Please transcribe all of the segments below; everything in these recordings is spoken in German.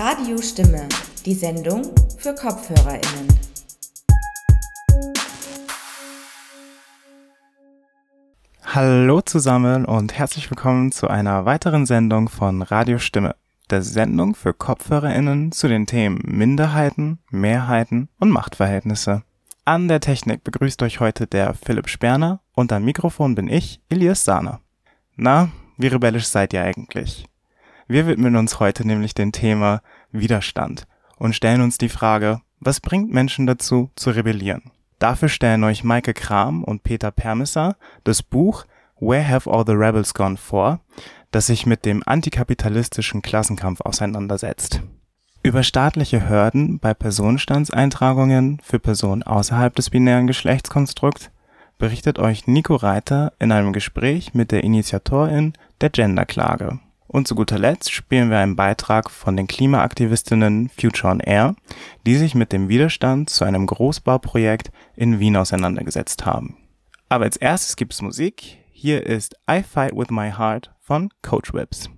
Radiostimme, die Sendung für KopfhörerInnen. Hallo zusammen und herzlich willkommen zu einer weiteren Sendung von Radiostimme, der Sendung für KopfhörerInnen zu den Themen Minderheiten, Mehrheiten und Machtverhältnisse. An der Technik begrüßt euch heute der Philipp Sperner und am Mikrofon bin ich, Elias Sahner. Na, wie rebellisch seid ihr eigentlich? Wir widmen uns heute nämlich dem Thema Widerstand und stellen uns die Frage, was bringt Menschen dazu, zu rebellieren? Dafür stellen euch Maike Kram und Peter Permisser das Buch Where Have All the Rebels Gone vor, das sich mit dem antikapitalistischen Klassenkampf auseinandersetzt. Über staatliche Hürden bei Personenstandseintragungen für Personen außerhalb des binären Geschlechtskonstrukts berichtet euch Nico Reiter in einem Gespräch mit der Initiatorin der Genderklage. Und zu guter Letzt spielen wir einen Beitrag von den Klimaaktivistinnen Future on Air, die sich mit dem Widerstand zu einem Großbauprojekt in Wien auseinandergesetzt haben. Aber als erstes gibt es Musik. Hier ist I Fight With My Heart von Coach Whips.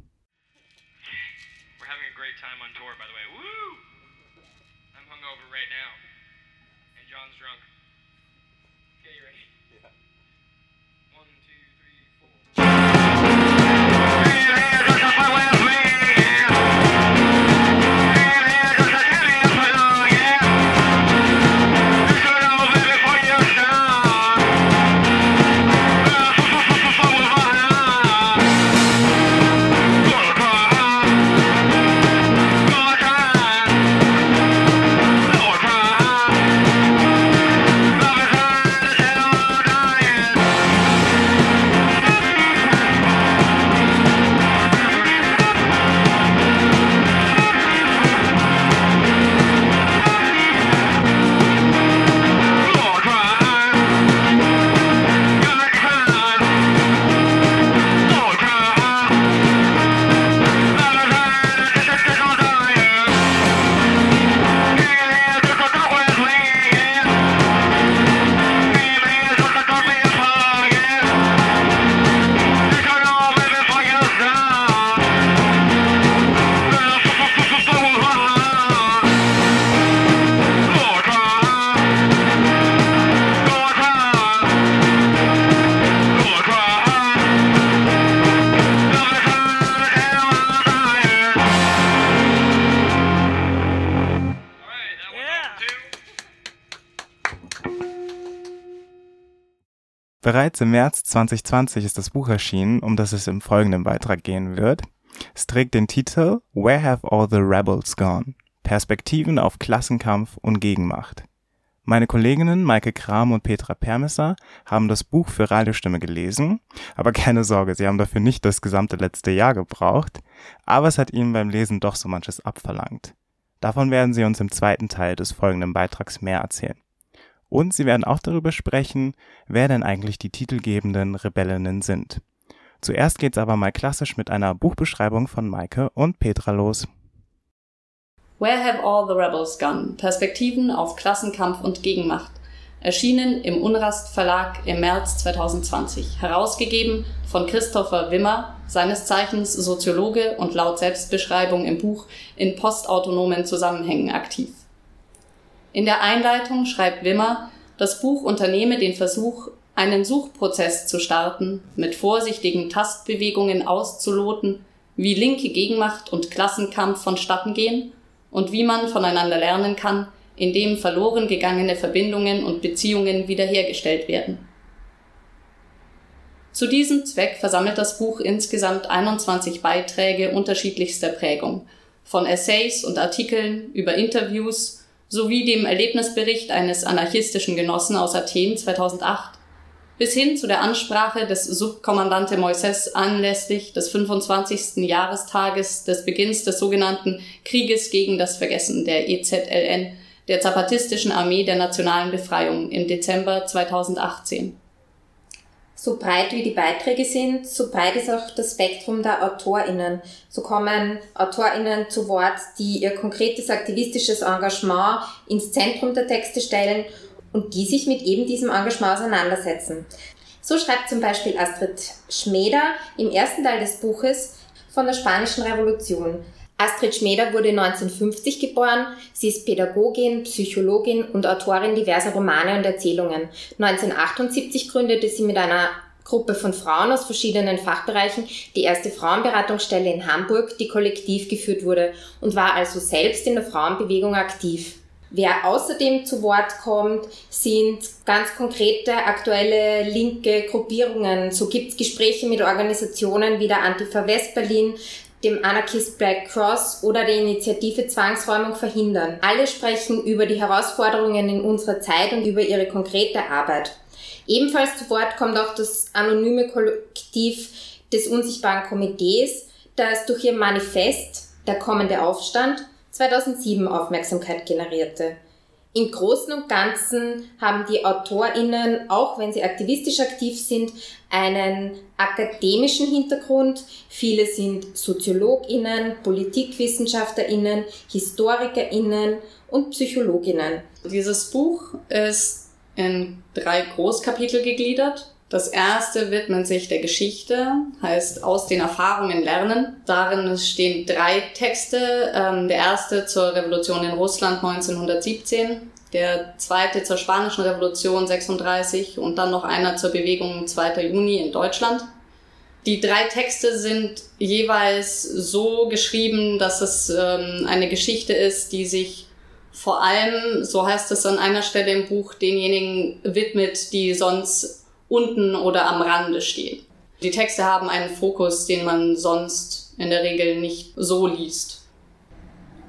Bereits im März 2020 ist das Buch erschienen, um das es im folgenden Beitrag gehen wird. Es trägt den Titel Where Have All the Rebels Gone? Perspektiven auf Klassenkampf und Gegenmacht. Meine Kolleginnen Maike Kram und Petra Permesser haben das Buch für Radiostimme gelesen, aber keine Sorge, sie haben dafür nicht das gesamte letzte Jahr gebraucht, aber es hat ihnen beim Lesen doch so manches abverlangt. Davon werden sie uns im zweiten Teil des folgenden Beitrags mehr erzählen. Und sie werden auch darüber sprechen, wer denn eigentlich die titelgebenden Rebellinnen sind. Zuerst geht's aber mal klassisch mit einer Buchbeschreibung von Maike und Petra los. Where Have All the Rebels Gone? Perspektiven auf Klassenkampf und Gegenmacht. Erschienen im Unrast Verlag im März 2020. Herausgegeben von Christopher Wimmer, seines Zeichens Soziologe und laut Selbstbeschreibung im Buch in postautonomen Zusammenhängen aktiv. In der Einleitung schreibt Wimmer, das Buch unternehme den Versuch, einen Suchprozess zu starten, mit vorsichtigen Tastbewegungen auszuloten, wie linke Gegenmacht und Klassenkampf vonstatten gehen und wie man voneinander lernen kann, indem verloren gegangene Verbindungen und Beziehungen wiederhergestellt werden. Zu diesem Zweck versammelt das Buch insgesamt 21 Beiträge unterschiedlichster Prägung, von Essays und Artikeln über Interviews sowie dem Erlebnisbericht eines anarchistischen Genossen aus Athen 2008 bis hin zu der Ansprache des Subkommandante Moises anlässlich des 25. Jahrestages des Beginns des sogenannten Krieges gegen das Vergessen der EZLN, der Zapatistischen Armee der Nationalen Befreiung im Dezember 2018. So breit wie die Beiträge sind, so breit ist auch das Spektrum der AutorInnen. So kommen AutorInnen zu Wort, die ihr konkretes aktivistisches Engagement ins Zentrum der Texte stellen und die sich mit eben diesem Engagement auseinandersetzen. So schreibt zum Beispiel Astrid Schmeder im ersten Teil des Buches von der Spanischen Revolution. Astrid Schmeder wurde 1950 geboren. Sie ist Pädagogin, Psychologin und Autorin diverser Romane und Erzählungen. 1978 gründete sie mit einer Gruppe von Frauen aus verschiedenen Fachbereichen die erste Frauenberatungsstelle in Hamburg, die kollektiv geführt wurde und war also selbst in der Frauenbewegung aktiv. Wer außerdem zu Wort kommt, sind ganz konkrete aktuelle linke Gruppierungen. So gibt es Gespräche mit Organisationen wie der Antifa West Berlin, dem Anarchist Black Cross oder der Initiative Zwangsräumung verhindern. Alle sprechen über die Herausforderungen in unserer Zeit und über ihre konkrete Arbeit. Ebenfalls zu Wort kommt auch das anonyme Kollektiv des Unsichtbaren Komitees, das durch ihr Manifest Der kommende Aufstand 2007 Aufmerksamkeit generierte. Im Großen und Ganzen haben die AutorInnen, auch wenn sie aktivistisch aktiv sind, einen akademischen Hintergrund. Viele sind SoziologInnen, PolitikwissenschaftlerInnen, HistorikerInnen und PsychologInnen. Dieses Buch ist in drei Großkapitel gegliedert. Das erste widmet sich der Geschichte, heißt aus den Erfahrungen lernen. Darin stehen drei Texte. Ähm, der erste zur Revolution in Russland 1917, der zweite zur Spanischen Revolution 36 und dann noch einer zur Bewegung 2. Juni in Deutschland. Die drei Texte sind jeweils so geschrieben, dass es ähm, eine Geschichte ist, die sich vor allem, so heißt es an einer Stelle im Buch, denjenigen widmet, die sonst unten oder am Rande stehen. Die Texte haben einen Fokus, den man sonst in der Regel nicht so liest.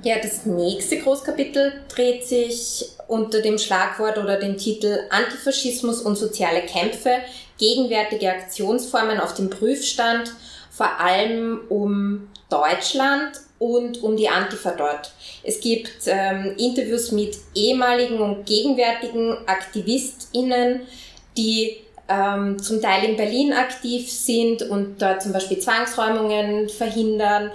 Ja, das nächste Großkapitel dreht sich unter dem Schlagwort oder dem Titel Antifaschismus und soziale Kämpfe, gegenwärtige Aktionsformen auf dem Prüfstand, vor allem um Deutschland und um die Antifa dort. Es gibt ähm, Interviews mit ehemaligen und gegenwärtigen AktivistInnen, die ähm, zum Teil in Berlin aktiv sind und dort zum Beispiel Zwangsräumungen verhindern.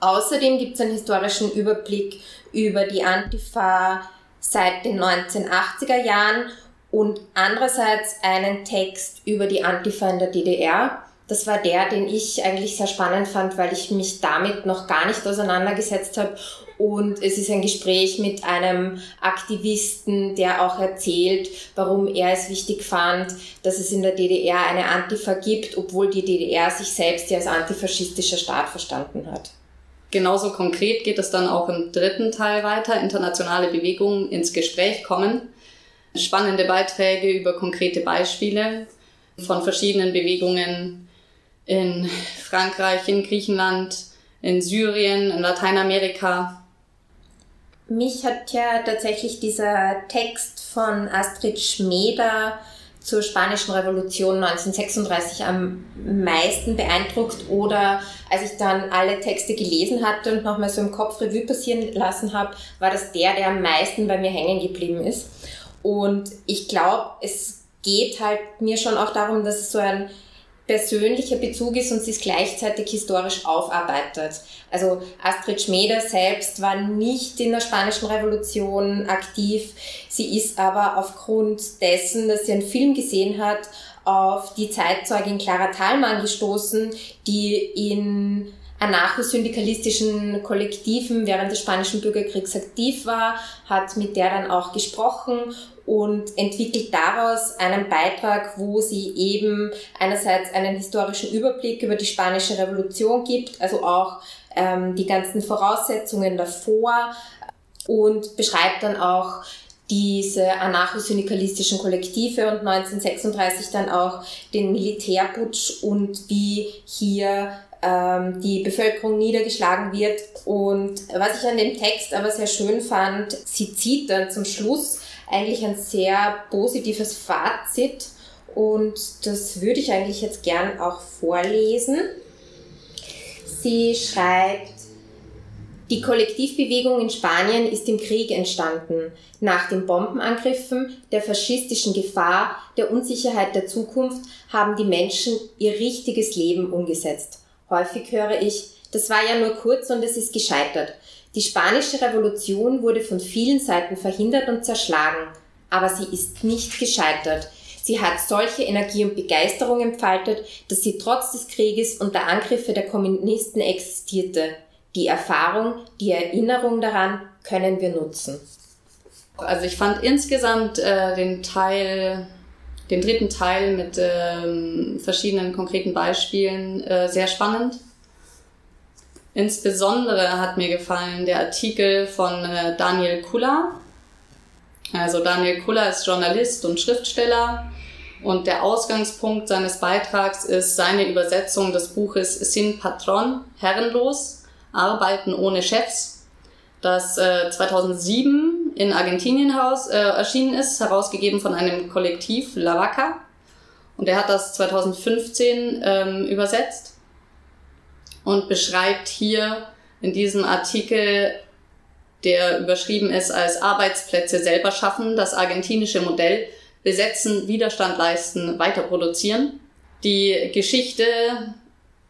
Außerdem gibt es einen historischen Überblick über die Antifa seit den 1980er Jahren und andererseits einen Text über die Antifa in der DDR. Das war der, den ich eigentlich sehr spannend fand, weil ich mich damit noch gar nicht auseinandergesetzt habe und es ist ein Gespräch mit einem Aktivisten, der auch erzählt, warum er es wichtig fand, dass es in der DDR eine Antifa gibt, obwohl die DDR sich selbst ja als antifaschistischer Staat verstanden hat. Genauso konkret geht es dann auch im dritten Teil weiter, internationale Bewegungen ins Gespräch kommen. Spannende Beiträge über konkrete Beispiele von verschiedenen Bewegungen in Frankreich, in Griechenland, in Syrien, in Lateinamerika mich hat ja tatsächlich dieser Text von Astrid Schmeder zur Spanischen Revolution 1936 am meisten beeindruckt oder als ich dann alle Texte gelesen hatte und nochmal so im Kopf Revue passieren lassen habe, war das der, der am meisten bei mir hängen geblieben ist. Und ich glaube, es geht halt mir schon auch darum, dass es so ein persönlicher Bezug ist und sie es gleichzeitig historisch aufarbeitet. Also Astrid Schmeder selbst war nicht in der Spanischen Revolution aktiv. Sie ist aber aufgrund dessen, dass sie einen Film gesehen hat, auf die Zeitzeugin Clara Thalmann gestoßen, die in anarcho-syndikalistischen Kollektiven während des Spanischen Bürgerkriegs aktiv war, hat mit der dann auch gesprochen und entwickelt daraus einen Beitrag, wo sie eben einerseits einen historischen Überblick über die Spanische Revolution gibt, also auch ähm, die ganzen Voraussetzungen davor und beschreibt dann auch diese anarcho-syndikalistischen Kollektive und 1936 dann auch den Militärputsch und wie hier ähm, die Bevölkerung niedergeschlagen wird. Und was ich an dem Text aber sehr schön fand, sie zieht dann zum Schluss eigentlich ein sehr positives Fazit und das würde ich eigentlich jetzt gern auch vorlesen. Sie schreibt, die Kollektivbewegung in Spanien ist im Krieg entstanden, nach den Bombenangriffen, der faschistischen Gefahr, der Unsicherheit der Zukunft haben die Menschen ihr richtiges Leben umgesetzt. Häufig höre ich, das war ja nur kurz und es ist gescheitert. Die spanische Revolution wurde von vielen Seiten verhindert und zerschlagen, aber sie ist nicht gescheitert. Sie hat solche Energie und Begeisterung entfaltet, dass sie trotz des Krieges und der Angriffe der Kommunisten existierte. Die Erfahrung, die Erinnerung daran können wir nutzen. Also ich fand insgesamt äh, den Teil, den dritten Teil mit ähm, verschiedenen konkreten Beispielen äh, sehr spannend. Insbesondere hat mir gefallen der Artikel von äh, Daniel Kula. Also Daniel Kula ist Journalist und Schriftsteller und der Ausgangspunkt seines Beitrags ist seine Übersetzung des Buches Sin Patron, Herrenlos, Arbeiten ohne Chefs, das äh, 2007 in Argentinien Haus, äh, erschienen ist, herausgegeben von einem Kollektiv, La Vaca. Und er hat das 2015 ähm, übersetzt und beschreibt hier in diesem Artikel, der überschrieben ist als Arbeitsplätze selber schaffen, das argentinische Modell besetzen, Widerstand leisten, weiter produzieren. Die Geschichte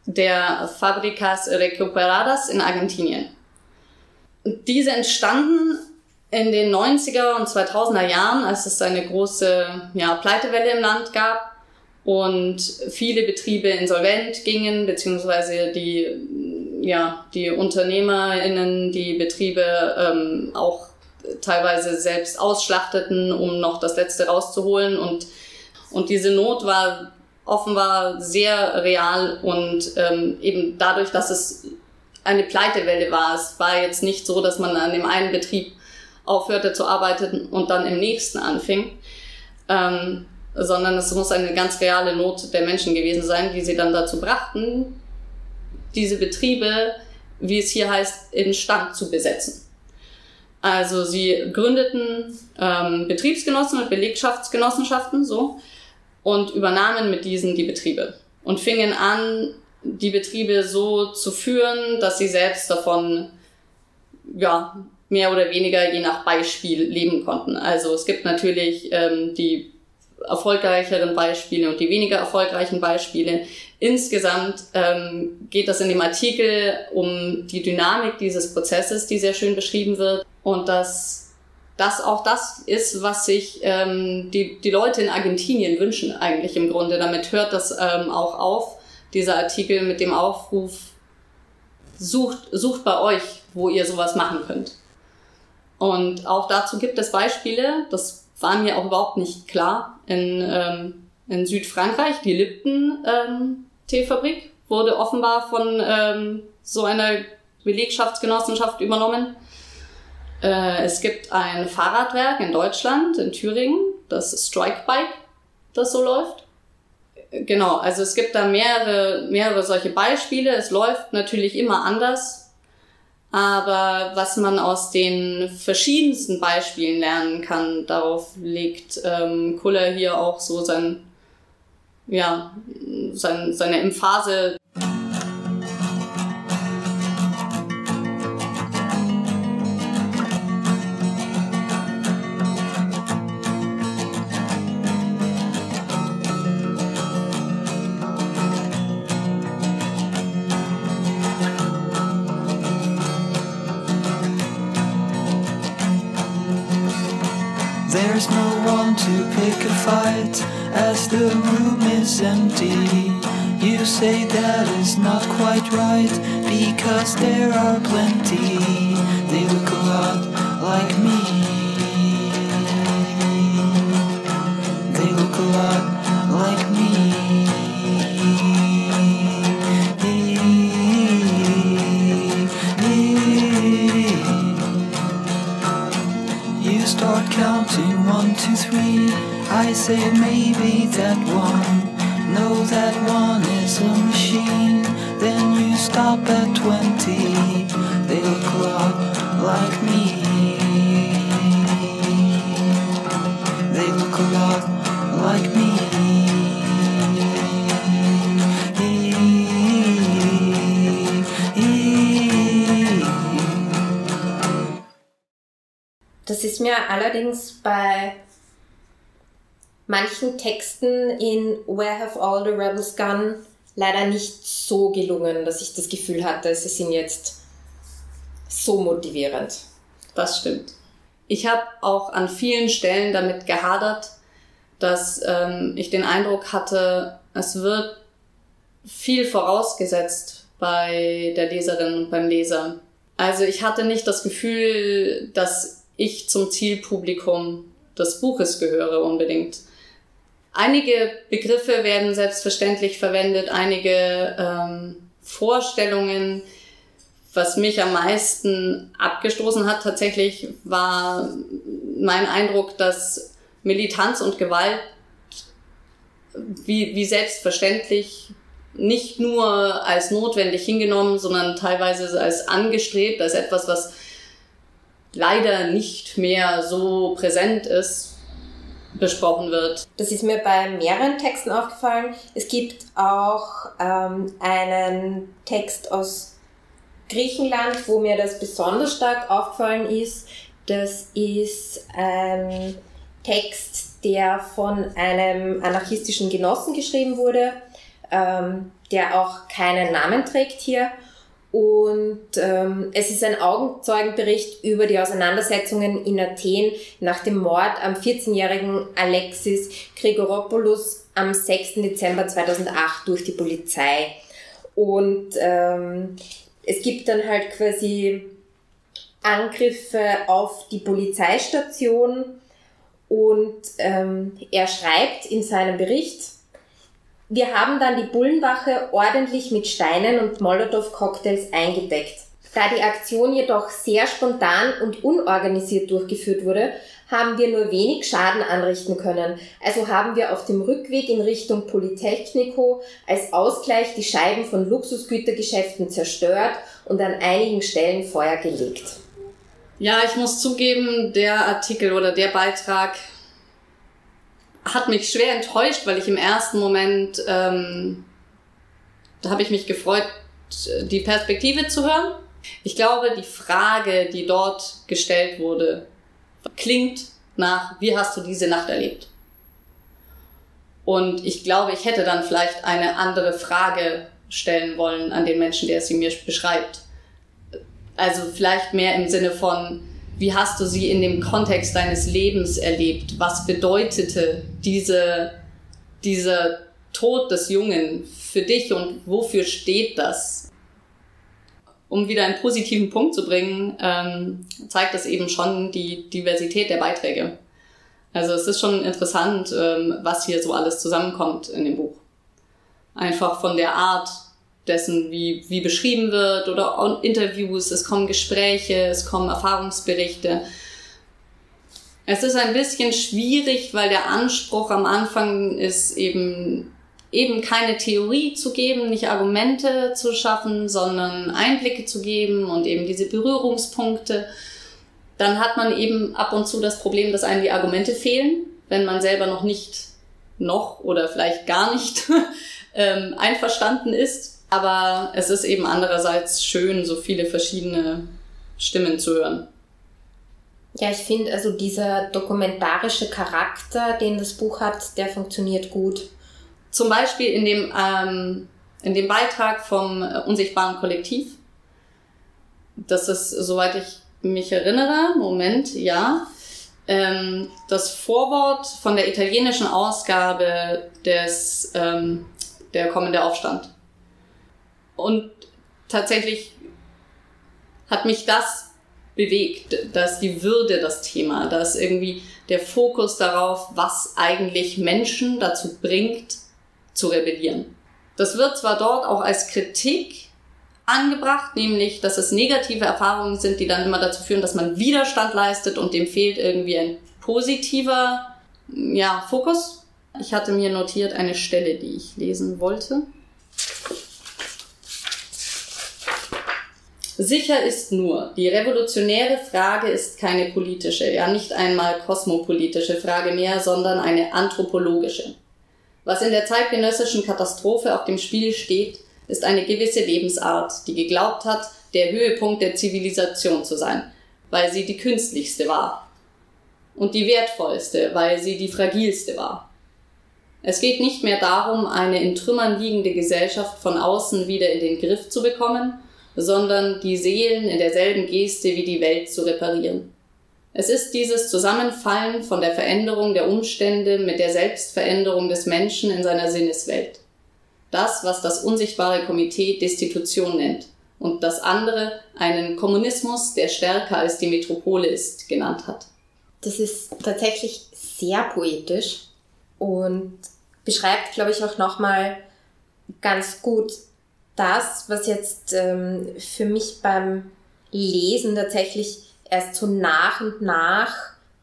der Fabricas Recuperadas in Argentinien. Diese entstanden in den 90er und 2000er Jahren, als es eine große ja, Pleitewelle im Land gab und viele Betriebe insolvent gingen, beziehungsweise die, ja, die UnternehmerInnen die Betriebe ähm, auch teilweise selbst ausschlachteten, um noch das Letzte rauszuholen. Und, und diese Not war offenbar sehr real und ähm, eben dadurch, dass es eine Pleitewelle war. Es war jetzt nicht so, dass man an dem einen Betrieb aufhörte zu arbeiten und dann im nächsten anfing. Ähm, sondern es muss eine ganz reale Not der Menschen gewesen sein, die sie dann dazu brachten, diese Betriebe, wie es hier heißt, in Stand zu besetzen. Also sie gründeten ähm, Betriebsgenossen und Belegschaftsgenossenschaften so und übernahmen mit diesen die Betriebe und fingen an, die Betriebe so zu führen, dass sie selbst davon ja mehr oder weniger je nach Beispiel leben konnten. Also es gibt natürlich ähm, die erfolgreicheren Beispiele und die weniger erfolgreichen Beispiele. Insgesamt ähm, geht das in dem Artikel um die Dynamik dieses Prozesses, die sehr schön beschrieben wird und dass das auch das ist, was sich ähm, die, die Leute in Argentinien wünschen eigentlich im Grunde. Damit hört das ähm, auch auf, dieser Artikel mit dem Aufruf, sucht, sucht bei euch, wo ihr sowas machen könnt. Und auch dazu gibt es Beispiele, das war mir auch überhaupt nicht klar. In, ähm, in Südfrankreich, die Lipton ähm, wurde offenbar von ähm, so einer Belegschaftsgenossenschaft übernommen. Äh, es gibt ein Fahrradwerk in Deutschland, in Thüringen, das Strike Bike, das so läuft. Genau, also es gibt da mehrere, mehrere solche Beispiele. Es läuft natürlich immer anders aber was man aus den verschiedensten Beispielen lernen kann, darauf legt ähm, Kuller hier auch so sein, ja, sein, seine Emphase. Say that is not quite right because there are plenty. They look a lot like me. Manchen Texten in Where Have All the Rebels Gone leider nicht so gelungen, dass ich das Gefühl hatte, sie sind jetzt so motivierend. Das stimmt. Ich habe auch an vielen Stellen damit gehadert, dass ähm, ich den Eindruck hatte, es wird viel vorausgesetzt bei der Leserin und beim Leser. Also ich hatte nicht das Gefühl, dass ich zum Zielpublikum des Buches gehöre unbedingt. Einige Begriffe werden selbstverständlich verwendet, einige ähm, Vorstellungen. Was mich am meisten abgestoßen hat tatsächlich war mein Eindruck, dass Militanz und Gewalt wie, wie selbstverständlich nicht nur als notwendig hingenommen, sondern teilweise als angestrebt, als etwas, was leider nicht mehr so präsent ist, besprochen wird. Das ist mir bei mehreren Texten aufgefallen. Es gibt auch ähm, einen Text aus Griechenland, wo mir das besonders stark aufgefallen ist. Das ist ein Text, der von einem anarchistischen Genossen geschrieben wurde, ähm, der auch keinen Namen trägt hier. Und ähm, es ist ein Augenzeugenbericht über die Auseinandersetzungen in Athen nach dem Mord am 14-jährigen Alexis Grigoropoulos am 6. Dezember 2008 durch die Polizei. Und ähm, es gibt dann halt quasi Angriffe auf die Polizeistation und ähm, er schreibt in seinem Bericht, wir haben dann die Bullenwache ordentlich mit Steinen und Molotow-Cocktails eingedeckt. Da die Aktion jedoch sehr spontan und unorganisiert durchgeführt wurde, haben wir nur wenig Schaden anrichten können. Also haben wir auf dem Rückweg in Richtung Polytechnico als Ausgleich die Scheiben von Luxusgütergeschäften zerstört und an einigen Stellen Feuer gelegt. Ja, ich muss zugeben, der Artikel oder der Beitrag hat mich schwer enttäuscht, weil ich im ersten Moment, ähm, da habe ich mich gefreut, die Perspektive zu hören. Ich glaube, die Frage, die dort gestellt wurde, klingt nach, wie hast du diese Nacht erlebt? Und ich glaube, ich hätte dann vielleicht eine andere Frage stellen wollen an den Menschen, der sie mir beschreibt. Also vielleicht mehr im Sinne von, wie hast du sie in dem Kontext deines Lebens erlebt? Was bedeutete diese, dieser Tod des Jungen für dich und wofür steht das? Um wieder einen positiven Punkt zu bringen, ähm, zeigt es eben schon die Diversität der Beiträge. Also es ist schon interessant, ähm, was hier so alles zusammenkommt in dem Buch. Einfach von der Art, dessen, wie, wie beschrieben wird oder Interviews, es kommen Gespräche, es kommen Erfahrungsberichte. Es ist ein bisschen schwierig, weil der Anspruch am Anfang ist eben eben keine Theorie zu geben, nicht Argumente zu schaffen, sondern Einblicke zu geben und eben diese Berührungspunkte. Dann hat man eben ab und zu das Problem, dass einem die Argumente fehlen, wenn man selber noch nicht noch oder vielleicht gar nicht ähm, einverstanden ist aber es ist eben andererseits schön, so viele verschiedene Stimmen zu hören. Ja, ich finde, also dieser dokumentarische Charakter, den das Buch hat, der funktioniert gut. Zum Beispiel in dem, ähm, in dem Beitrag vom äh, Unsichtbaren Kollektiv. Das ist, soweit ich mich erinnere, Moment, ja, ähm, das Vorwort von der italienischen Ausgabe des ähm, Der kommende Aufstand. Und tatsächlich hat mich das bewegt, dass die Würde das Thema, dass irgendwie der Fokus darauf, was eigentlich Menschen dazu bringt, zu rebellieren. Das wird zwar dort auch als Kritik angebracht, nämlich, dass es negative Erfahrungen sind, die dann immer dazu führen, dass man Widerstand leistet und dem fehlt irgendwie ein positiver ja, Fokus. Ich hatte mir notiert eine Stelle, die ich lesen wollte. Sicher ist nur, die revolutionäre Frage ist keine politische, ja nicht einmal kosmopolitische Frage mehr, sondern eine anthropologische. Was in der zeitgenössischen Katastrophe auf dem Spiel steht, ist eine gewisse Lebensart, die geglaubt hat, der Höhepunkt der Zivilisation zu sein, weil sie die künstlichste war. Und die wertvollste, weil sie die fragilste war. Es geht nicht mehr darum, eine in Trümmern liegende Gesellschaft von außen wieder in den Griff zu bekommen, sondern die Seelen in derselben Geste wie die Welt zu reparieren. Es ist dieses Zusammenfallen von der Veränderung der Umstände mit der Selbstveränderung des Menschen in seiner Sinneswelt. das, was das unsichtbare Komitee Destitution nennt, und das andere einen Kommunismus, der stärker als die Metropole ist, genannt hat. Das ist tatsächlich sehr poetisch und beschreibt, glaube ich, auch nochmal ganz gut das, was jetzt ähm, für mich beim Lesen tatsächlich erst so nach und nach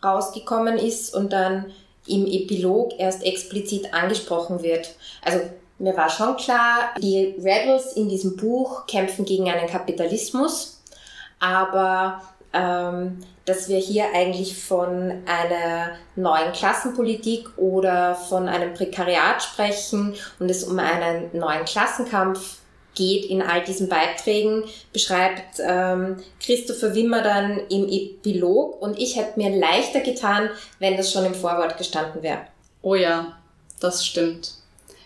rausgekommen ist und dann im Epilog erst explizit angesprochen wird. Also mir war schon klar, die Rebels in diesem Buch kämpfen gegen einen Kapitalismus, aber ähm, dass wir hier eigentlich von einer neuen Klassenpolitik oder von einem Prekariat sprechen und es um einen neuen Klassenkampf geht in all diesen Beiträgen, beschreibt ähm, Christopher Wimmer dann im Epilog und ich hätte mir leichter getan, wenn das schon im Vorwort gestanden wäre. Oh ja, das stimmt.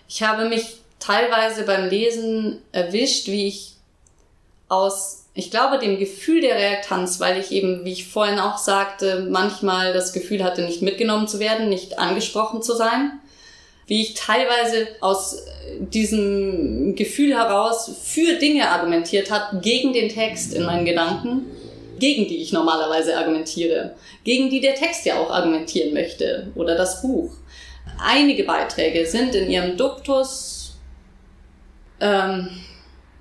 Ich habe mich teilweise beim Lesen erwischt, wie ich aus, ich glaube, dem Gefühl der Reaktanz, weil ich eben, wie ich vorhin auch sagte, manchmal das Gefühl hatte, nicht mitgenommen zu werden, nicht angesprochen zu sein, wie ich teilweise aus diesem Gefühl heraus für Dinge argumentiert habe, gegen den Text in meinen Gedanken, gegen die ich normalerweise argumentiere, gegen die der Text ja auch argumentieren möchte oder das Buch. Einige Beiträge sind in ihrem Duktus ähm,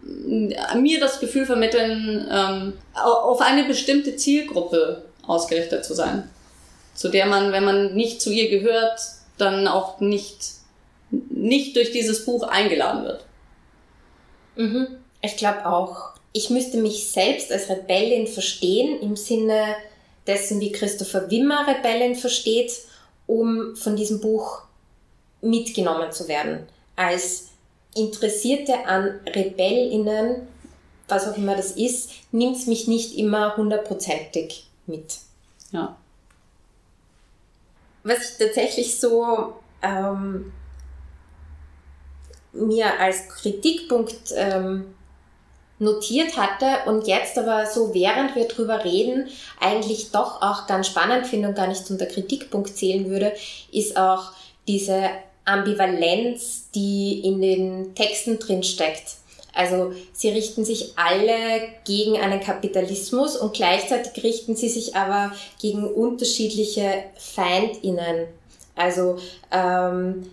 mir das Gefühl vermitteln, ähm, auf eine bestimmte Zielgruppe ausgerichtet zu sein, zu der man, wenn man nicht zu ihr gehört, dann auch nicht, nicht durch dieses Buch eingeladen wird. Mhm. Ich glaube auch, ich müsste mich selbst als Rebellin verstehen, im Sinne dessen, wie Christopher Wimmer Rebellin versteht, um von diesem Buch mitgenommen zu werden. Als Interessierte an RebellInnen, was auch immer das ist, nimmt es mich nicht immer hundertprozentig mit. Ja. Was ich tatsächlich so ähm, mir als Kritikpunkt ähm, notiert hatte und jetzt aber so, während wir drüber reden, eigentlich doch auch ganz spannend finde und gar nicht unter Kritikpunkt zählen würde, ist auch diese Ambivalenz, die in den Texten drin steckt. Also sie richten sich alle gegen einen Kapitalismus und gleichzeitig richten sie sich aber gegen unterschiedliche Feindinnen. Also ähm,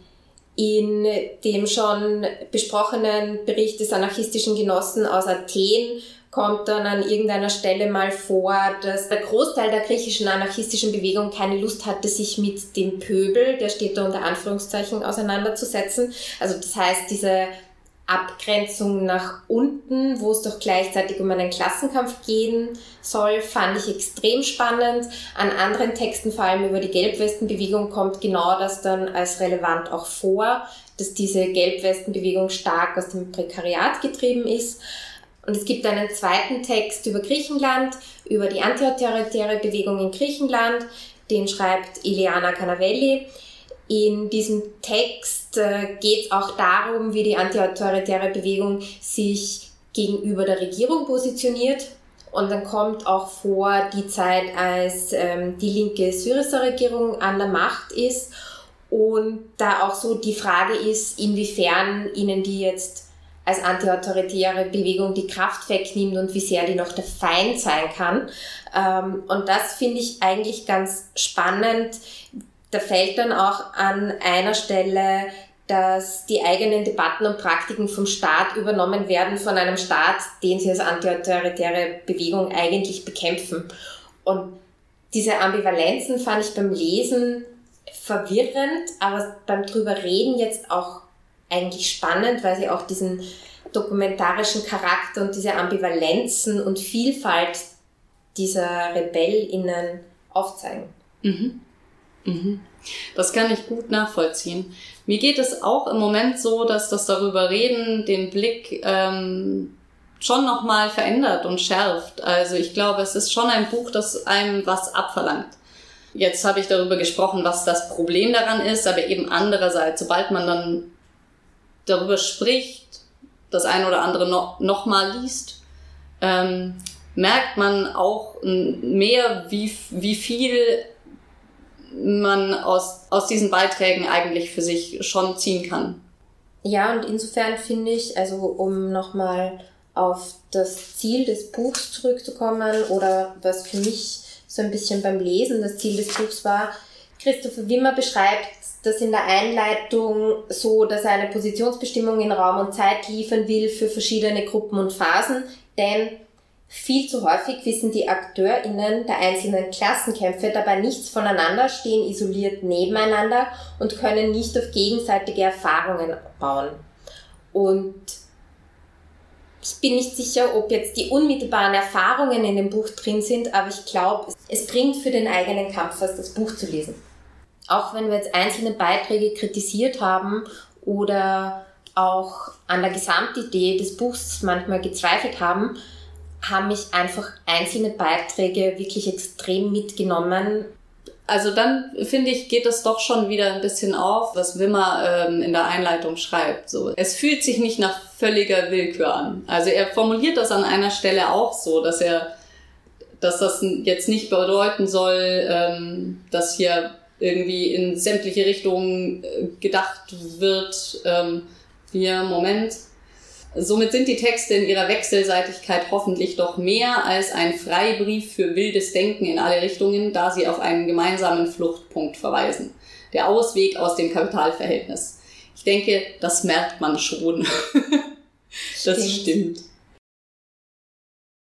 in dem schon besprochenen Bericht des anarchistischen Genossen aus Athen kommt dann an irgendeiner Stelle mal vor, dass der Großteil der griechischen anarchistischen Bewegung keine Lust hatte, sich mit dem Pöbel, der steht da unter Anführungszeichen, auseinanderzusetzen. Also das heißt, diese Abgrenzung nach unten, wo es doch gleichzeitig um einen Klassenkampf gehen soll, fand ich extrem spannend. An anderen Texten, vor allem über die Gelbwestenbewegung, kommt genau das dann als relevant auch vor, dass diese Gelbwestenbewegung stark aus dem Prekariat getrieben ist. Und es gibt einen zweiten Text über Griechenland, über die antiautoritäre Bewegung in Griechenland, den schreibt Ileana Canavelli. In diesem Text äh, geht es auch darum, wie die antiautoritäre Bewegung sich gegenüber der Regierung positioniert. Und dann kommt auch vor die Zeit, als ähm, die linke Syriza Regierung an der Macht ist. Und da auch so die Frage ist, inwiefern ihnen die jetzt als antiautoritäre Bewegung die Kraft wegnimmt und wie sehr die noch der Feind sein kann. Ähm, und das finde ich eigentlich ganz spannend. Da fällt dann auch an einer Stelle, dass die eigenen Debatten und Praktiken vom Staat übernommen werden von einem Staat, den sie als antiautoritäre Bewegung eigentlich bekämpfen. Und diese Ambivalenzen fand ich beim Lesen verwirrend, aber beim drüber reden jetzt auch eigentlich spannend, weil sie auch diesen dokumentarischen Charakter und diese Ambivalenzen und Vielfalt dieser RebellInnen aufzeigen. Mhm. Mhm. Das kann ich gut nachvollziehen. Mir geht es auch im Moment so, dass das darüber reden den Blick ähm, schon nochmal verändert und schärft. Also ich glaube, es ist schon ein Buch, das einem was abverlangt. Jetzt habe ich darüber gesprochen, was das Problem daran ist, aber eben andererseits, sobald man dann darüber spricht, das eine oder andere noch, noch mal liest, ähm, merkt man auch mehr, wie, wie viel man aus, aus diesen Beiträgen eigentlich für sich schon ziehen kann. Ja, und insofern finde ich, also um nochmal auf das Ziel des Buchs zurückzukommen oder was für mich so ein bisschen beim Lesen das Ziel des Buchs war, Christopher Wimmer beschreibt das in der Einleitung so, dass er eine Positionsbestimmung in Raum und Zeit liefern will für verschiedene Gruppen und Phasen, denn viel zu häufig wissen die AkteurInnen der einzelnen Klassenkämpfe dabei nichts voneinander, stehen isoliert nebeneinander und können nicht auf gegenseitige Erfahrungen bauen. Und ich bin nicht sicher, ob jetzt die unmittelbaren Erfahrungen in dem Buch drin sind, aber ich glaube, es bringt für den eigenen Kampf was, das Buch zu lesen. Auch wenn wir jetzt einzelne Beiträge kritisiert haben oder auch an der Gesamtidee des Buchs manchmal gezweifelt haben, haben mich einfach einzelne Beiträge wirklich extrem mitgenommen. Also dann finde ich, geht das doch schon wieder ein bisschen auf, was Wimmer ähm, in der Einleitung schreibt. So, es fühlt sich nicht nach völliger Willkür an. Also er formuliert das an einer Stelle auch so, dass er, dass das jetzt nicht bedeuten soll, ähm, dass hier irgendwie in sämtliche Richtungen äh, gedacht wird. Ähm, hier, Moment, Somit sind die Texte in ihrer Wechselseitigkeit hoffentlich doch mehr als ein Freibrief für wildes Denken in alle Richtungen, da sie auf einen gemeinsamen Fluchtpunkt verweisen. Der Ausweg aus dem Kapitalverhältnis. Ich denke, das merkt man schon. das stimmt. stimmt.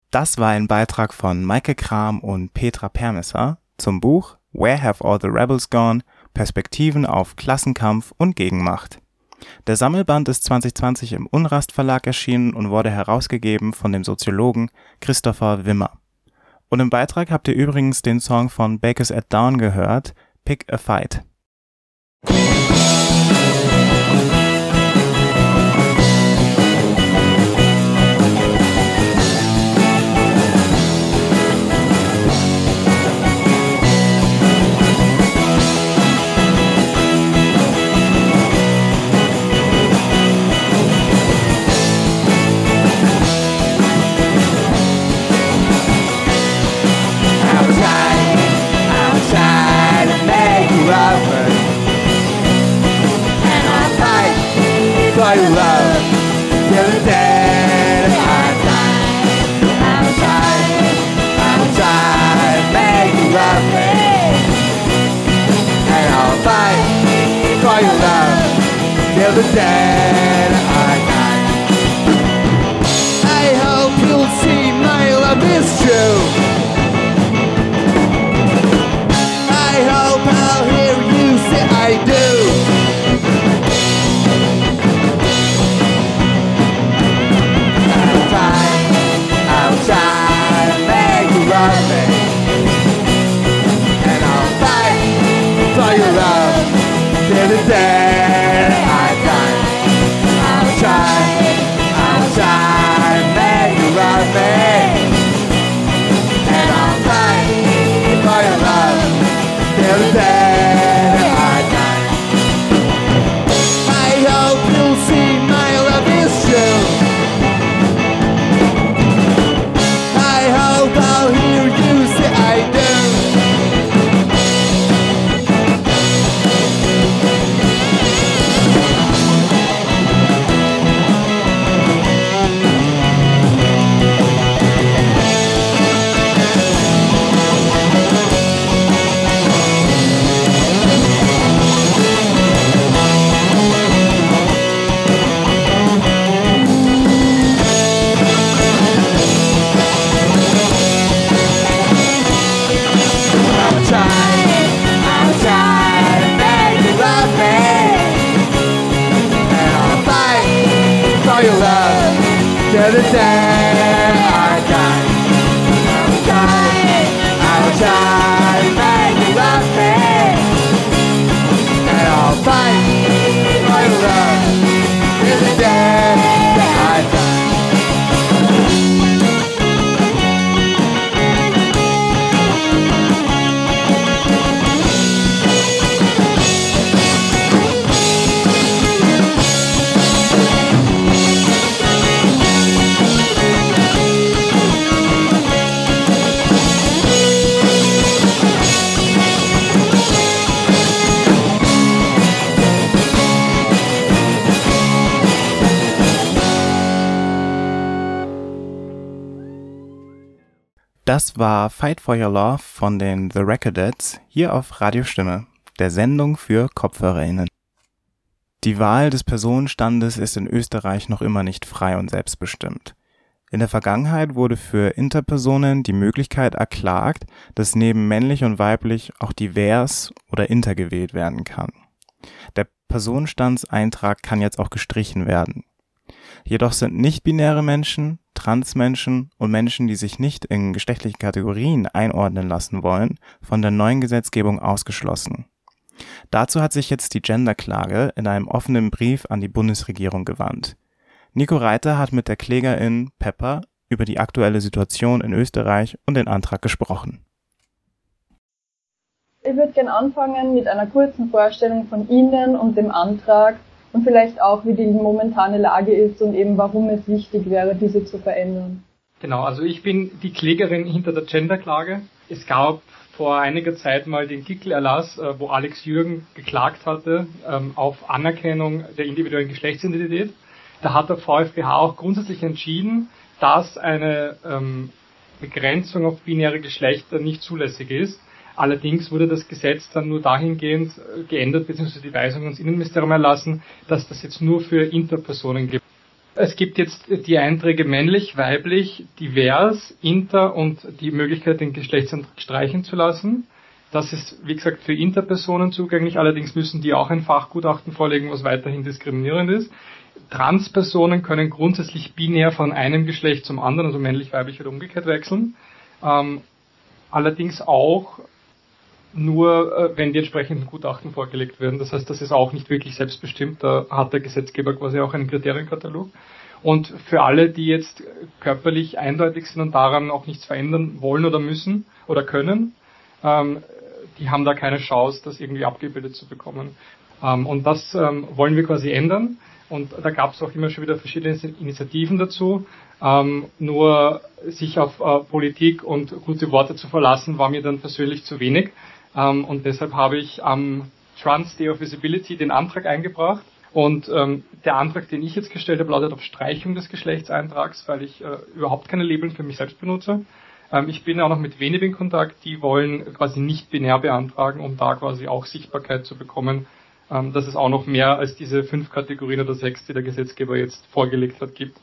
Das war ein Beitrag von Maike Kram und Petra Permesser zum Buch Where Have All the Rebels Gone? Perspektiven auf Klassenkampf und Gegenmacht. Der Sammelband ist 2020 im Unrast Verlag erschienen und wurde herausgegeben von dem Soziologen Christopher Wimmer. Und im Beitrag habt ihr übrigens den Song von Bakers at Dawn gehört, Pick a Fight. never said I die. I hope you'll see my love is true. I hope I'll hear you say I do. I'll I'll try, make you love me. And I'll fight for your love till the day. day I die, I die, I die. Das war Fight for Your Love von den The Recordettes hier auf Radio Stimme, der Sendung für KopfhörerInnen. Die Wahl des Personenstandes ist in Österreich noch immer nicht frei und selbstbestimmt. In der Vergangenheit wurde für Interpersonen die Möglichkeit erklagt, dass neben männlich und weiblich auch divers oder inter gewählt werden kann. Der Personenstandseintrag kann jetzt auch gestrichen werden. Jedoch sind nicht-binäre Menschen, Transmenschen und Menschen, die sich nicht in geschlechtliche Kategorien einordnen lassen wollen, von der neuen Gesetzgebung ausgeschlossen. Dazu hat sich jetzt die Genderklage in einem offenen Brief an die Bundesregierung gewandt. Nico Reiter hat mit der Klägerin Pepper über die aktuelle Situation in Österreich und den Antrag gesprochen. Ich würde gerne anfangen mit einer kurzen Vorstellung von Ihnen und dem Antrag und vielleicht auch, wie die momentane Lage ist und eben warum es wichtig wäre, diese zu verändern. Genau, also ich bin die Klägerin hinter der Genderklage. Es gab vor einiger Zeit mal den Kickel-Erlass, äh, wo Alex Jürgen geklagt hatte ähm, auf Anerkennung der individuellen Geschlechtsidentität. Da hat der VfBH auch grundsätzlich entschieden, dass eine ähm, Begrenzung auf binäre Geschlechter nicht zulässig ist. Allerdings wurde das Gesetz dann nur dahingehend äh, geändert, beziehungsweise die Weisung ans Innenministerium erlassen, dass das jetzt nur für Interpersonen gibt. Es gibt jetzt die Einträge männlich, weiblich, divers, inter und die Möglichkeit, den Geschlechtsantrag streichen zu lassen. Das ist, wie gesagt, für Interpersonen zugänglich. Allerdings müssen die auch ein Fachgutachten vorlegen, was weiterhin diskriminierend ist. Transpersonen können grundsätzlich binär von einem Geschlecht zum anderen, also männlich, weiblich oder umgekehrt wechseln. Ähm, allerdings auch nur, äh, wenn die entsprechenden Gutachten vorgelegt werden. Das heißt, das ist auch nicht wirklich selbstbestimmt. Da hat der Gesetzgeber quasi auch einen Kriterienkatalog. Und für alle, die jetzt körperlich eindeutig sind und daran auch nichts verändern wollen oder müssen oder können, ähm, die haben da keine Chance, das irgendwie abgebildet zu bekommen. Ähm, und das ähm, wollen wir quasi ändern. Und da gab es auch immer schon wieder verschiedene Initiativen dazu. Ähm, nur sich auf äh, Politik und gute Worte zu verlassen, war mir dann persönlich zu wenig. Ähm, und deshalb habe ich am Trans Day of Visibility den Antrag eingebracht. Und ähm, der Antrag, den ich jetzt gestellt habe, lautet auf Streichung des Geschlechtseintrags, weil ich äh, überhaupt keine Labeln für mich selbst benutze. Ähm, ich bin auch noch mit Veneb in Kontakt, die wollen quasi nicht binär beantragen, um da quasi auch Sichtbarkeit zu bekommen, ähm, dass es auch noch mehr als diese fünf Kategorien oder sechs, die der Gesetzgeber jetzt vorgelegt hat, gibt.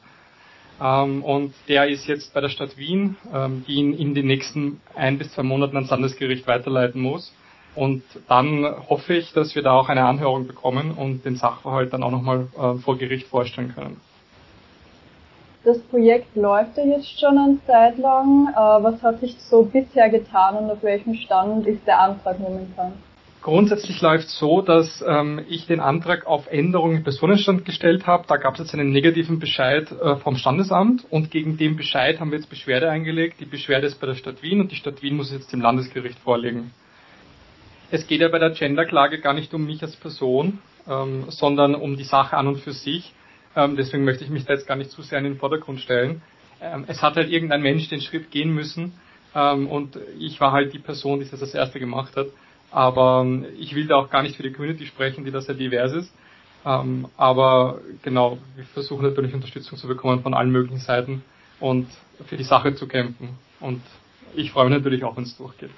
Ähm, und der ist jetzt bei der Stadt Wien, ähm, die ihn in den nächsten ein bis zwei Monaten ans Landesgericht weiterleiten muss. Und dann hoffe ich, dass wir da auch eine Anhörung bekommen und den Sachverhalt dann auch nochmal äh, vor Gericht vorstellen können. Das Projekt läuft ja jetzt schon eine Zeit lang. Äh, was hat sich so bisher getan und auf welchem Stand ist der Antrag momentan? Grundsätzlich läuft so, dass ähm, ich den Antrag auf Änderung im Personenstand gestellt habe. Da gab es jetzt einen negativen Bescheid äh, vom Standesamt und gegen den Bescheid haben wir jetzt Beschwerde eingelegt. Die Beschwerde ist bei der Stadt Wien und die Stadt Wien muss jetzt dem Landesgericht vorlegen. Es geht ja bei der Genderklage gar nicht um mich als Person, ähm, sondern um die Sache an und für sich. Ähm, deswegen möchte ich mich da jetzt gar nicht zu sehr in den Vordergrund stellen. Ähm, es hat halt irgendein Mensch den Schritt gehen müssen ähm, und ich war halt die Person, die das als erste gemacht hat. Aber ähm, ich will da auch gar nicht für die Community sprechen, die da sehr divers ist. Ähm, aber genau, wir versuchen natürlich Unterstützung zu bekommen von allen möglichen Seiten und für die Sache zu kämpfen. Und ich freue mich natürlich auch, wenn es durchgeht.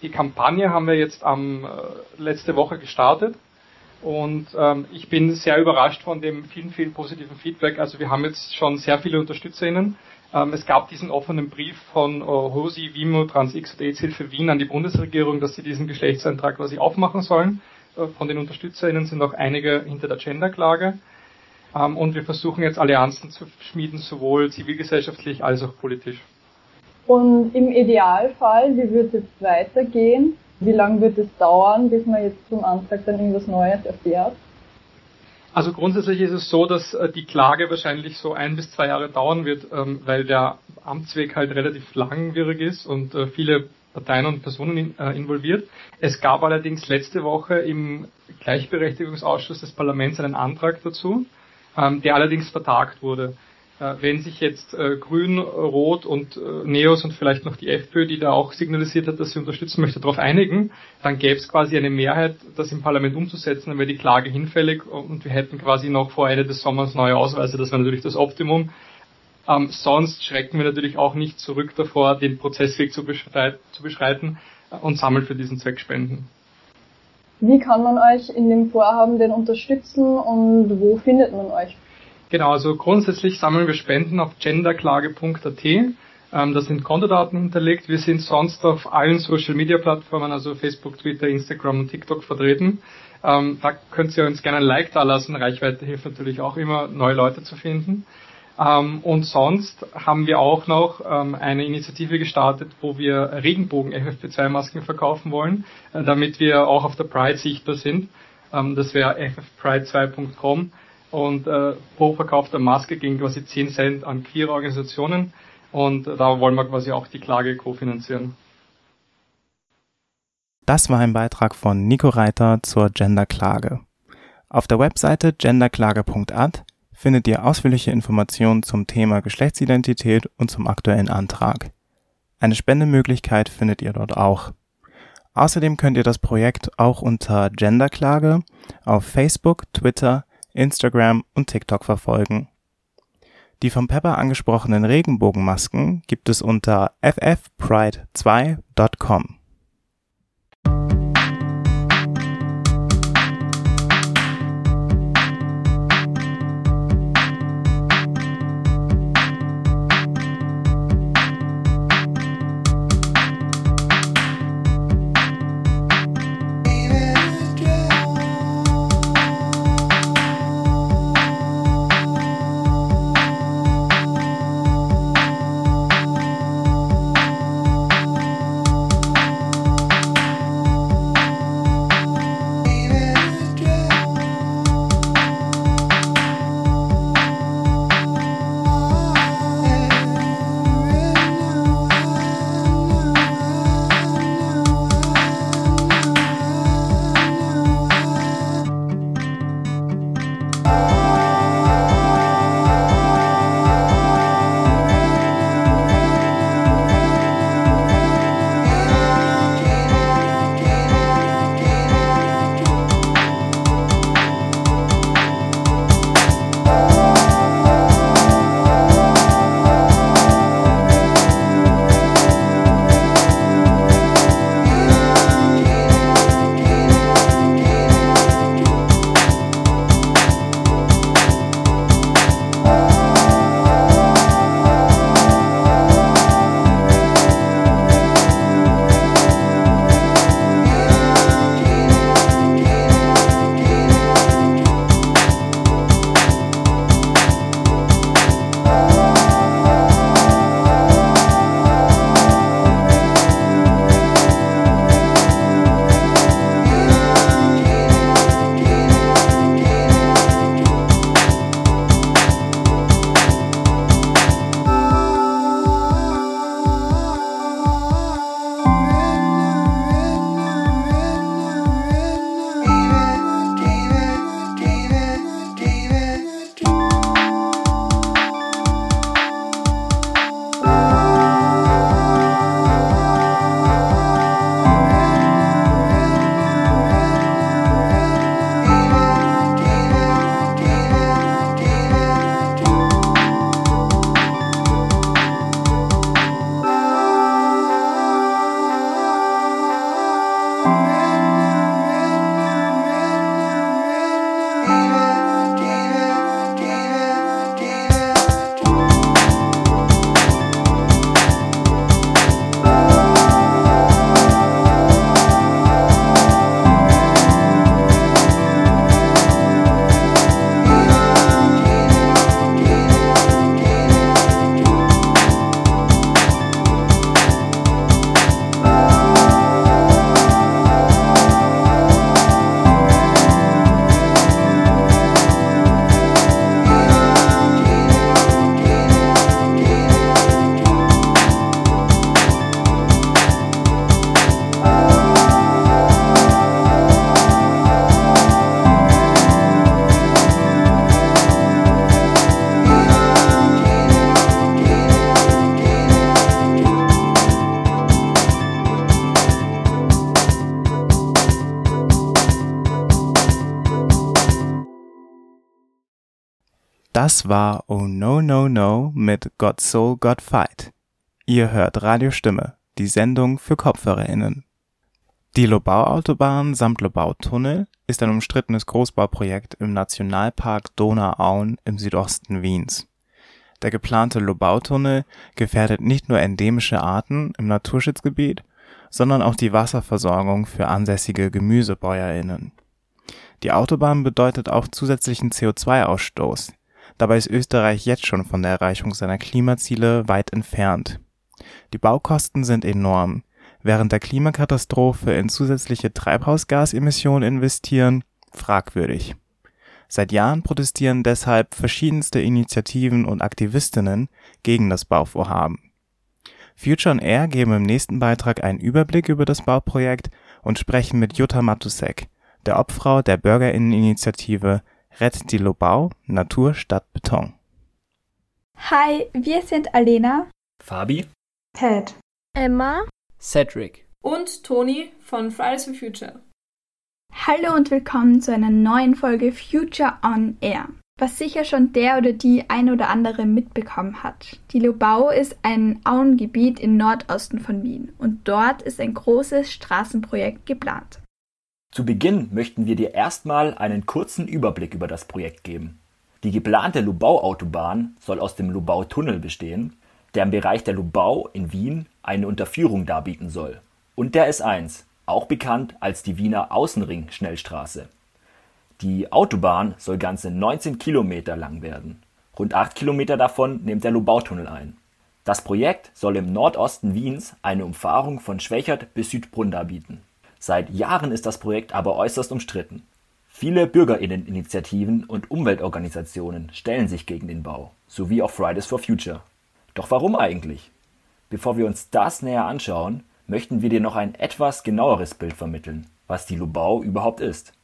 Die Kampagne haben wir jetzt am äh, letzte Woche gestartet und ähm, ich bin sehr überrascht von dem vielen, vielen positiven Feedback. Also wir haben jetzt schon sehr viele UnterstützerInnen es gab diesen offenen Brief von äh, HOSI, WIMO, AIDS-Hilfe Wien an die Bundesregierung, dass sie diesen Geschlechtseintrag quasi aufmachen sollen. Äh, von den UnterstützerInnen sind auch einige hinter der Genderklage. Ähm, und wir versuchen jetzt Allianzen zu schmieden, sowohl zivilgesellschaftlich als auch politisch. Und im Idealfall, wie wird es weitergehen? Wie lange wird es dauern, bis man jetzt zum Antrag dann irgendwas Neues erfährt? Also grundsätzlich ist es so, dass äh, die Klage wahrscheinlich so ein bis zwei Jahre dauern wird, ähm, weil der Amtsweg halt relativ langwierig ist und äh, viele Parteien und Personen äh, involviert. Es gab allerdings letzte Woche im Gleichberechtigungsausschuss des Parlaments einen Antrag dazu, ähm, der allerdings vertagt wurde. Äh, wenn sich jetzt äh, Grün, Rot und äh, Neos und vielleicht noch die FPÖ, die da auch signalisiert hat, dass sie unterstützen möchte, darauf einigen, dann gäbe es quasi eine Mehrheit, das im Parlament umzusetzen, dann wäre die Klage hinfällig und wir hätten quasi noch vor Ende des Sommers neue Ausweise. Das wäre natürlich das Optimum. Ähm, sonst schrecken wir natürlich auch nicht zurück davor, den Prozessweg zu, beschreit zu beschreiten äh, und sammeln für diesen Zweck Spenden. Wie kann man euch in dem Vorhaben denn unterstützen und wo findet man euch? Genau, also grundsätzlich sammeln wir Spenden auf genderklage.at. Ähm, da sind Kontodaten hinterlegt. Wir sind sonst auf allen Social Media Plattformen, also Facebook, Twitter, Instagram und TikTok vertreten. Ähm, da könnt ihr uns gerne ein Like da lassen. Reichweite hilft natürlich auch immer, neue Leute zu finden. Ähm, und sonst haben wir auch noch ähm, eine Initiative gestartet, wo wir Regenbogen FFP2-Masken verkaufen wollen, äh, damit wir auch auf der Pride sichtbar sind. Ähm, das wäre ffpride2.com und äh, pro verkaufter Maske gehen quasi 10 Cent an queere Organisationen und da wollen wir quasi auch die Klage kofinanzieren. Das war ein Beitrag von Nico Reiter zur Genderklage. Auf der Webseite genderklage.at findet ihr ausführliche Informationen zum Thema Geschlechtsidentität und zum aktuellen Antrag. Eine Spendemöglichkeit findet ihr dort auch. Außerdem könnt ihr das Projekt auch unter Genderklage auf Facebook, Twitter, Instagram und TikTok verfolgen. Die vom Pepper angesprochenen Regenbogenmasken gibt es unter ffpride2.com. Das war Oh No No No mit God Soul God Fight. Ihr hört Radiostimme, die Sendung für KopfhörerInnen. Die Lobau-Autobahn samt Lobau-Tunnel ist ein umstrittenes Großbauprojekt im Nationalpark Donauauen im Südosten Wiens. Der geplante Lobau-Tunnel gefährdet nicht nur endemische Arten im Naturschutzgebiet, sondern auch die Wasserversorgung für ansässige GemüsebäuerInnen. Die Autobahn bedeutet auch zusätzlichen CO2-Ausstoß. Dabei ist Österreich jetzt schon von der Erreichung seiner Klimaziele weit entfernt. Die Baukosten sind enorm. Während der Klimakatastrophe in zusätzliche Treibhausgasemissionen investieren, fragwürdig. Seit Jahren protestieren deshalb verschiedenste Initiativen und Aktivistinnen gegen das Bauvorhaben. Future on Air geben im nächsten Beitrag einen Überblick über das Bauprojekt und sprechen mit Jutta Matusek, der Obfrau der Bürgerinneninitiative Rett die Lobau Natur statt Beton. Hi, wir sind Alena, Fabi, Ted, Emma, Cedric und Toni von Fridays for Future. Hallo und willkommen zu einer neuen Folge Future on Air. Was sicher schon der oder die ein oder andere mitbekommen hat. Die Lobau ist ein Auengebiet im Nordosten von Wien und dort ist ein großes Straßenprojekt geplant. Zu Beginn möchten wir dir erstmal einen kurzen Überblick über das Projekt geben. Die geplante Lubau-Autobahn soll aus dem Lubau-Tunnel bestehen, der im Bereich der Lubau in Wien eine Unterführung darbieten soll, und der S1, auch bekannt als die Wiener Außenring-Schnellstraße. Die Autobahn soll ganze 19 Kilometer lang werden. Rund 8 Kilometer davon nimmt der Lubautunnel ein. Das Projekt soll im Nordosten Wiens eine Umfahrung von Schwächert bis Südbrunn darbieten. Seit Jahren ist das Projekt aber äußerst umstritten. Viele Bürgerinneninitiativen und Umweltorganisationen stellen sich gegen den Bau, sowie auch Fridays for Future. Doch warum eigentlich? Bevor wir uns das näher anschauen, möchten wir dir noch ein etwas genaueres Bild vermitteln, was die Lubau überhaupt ist.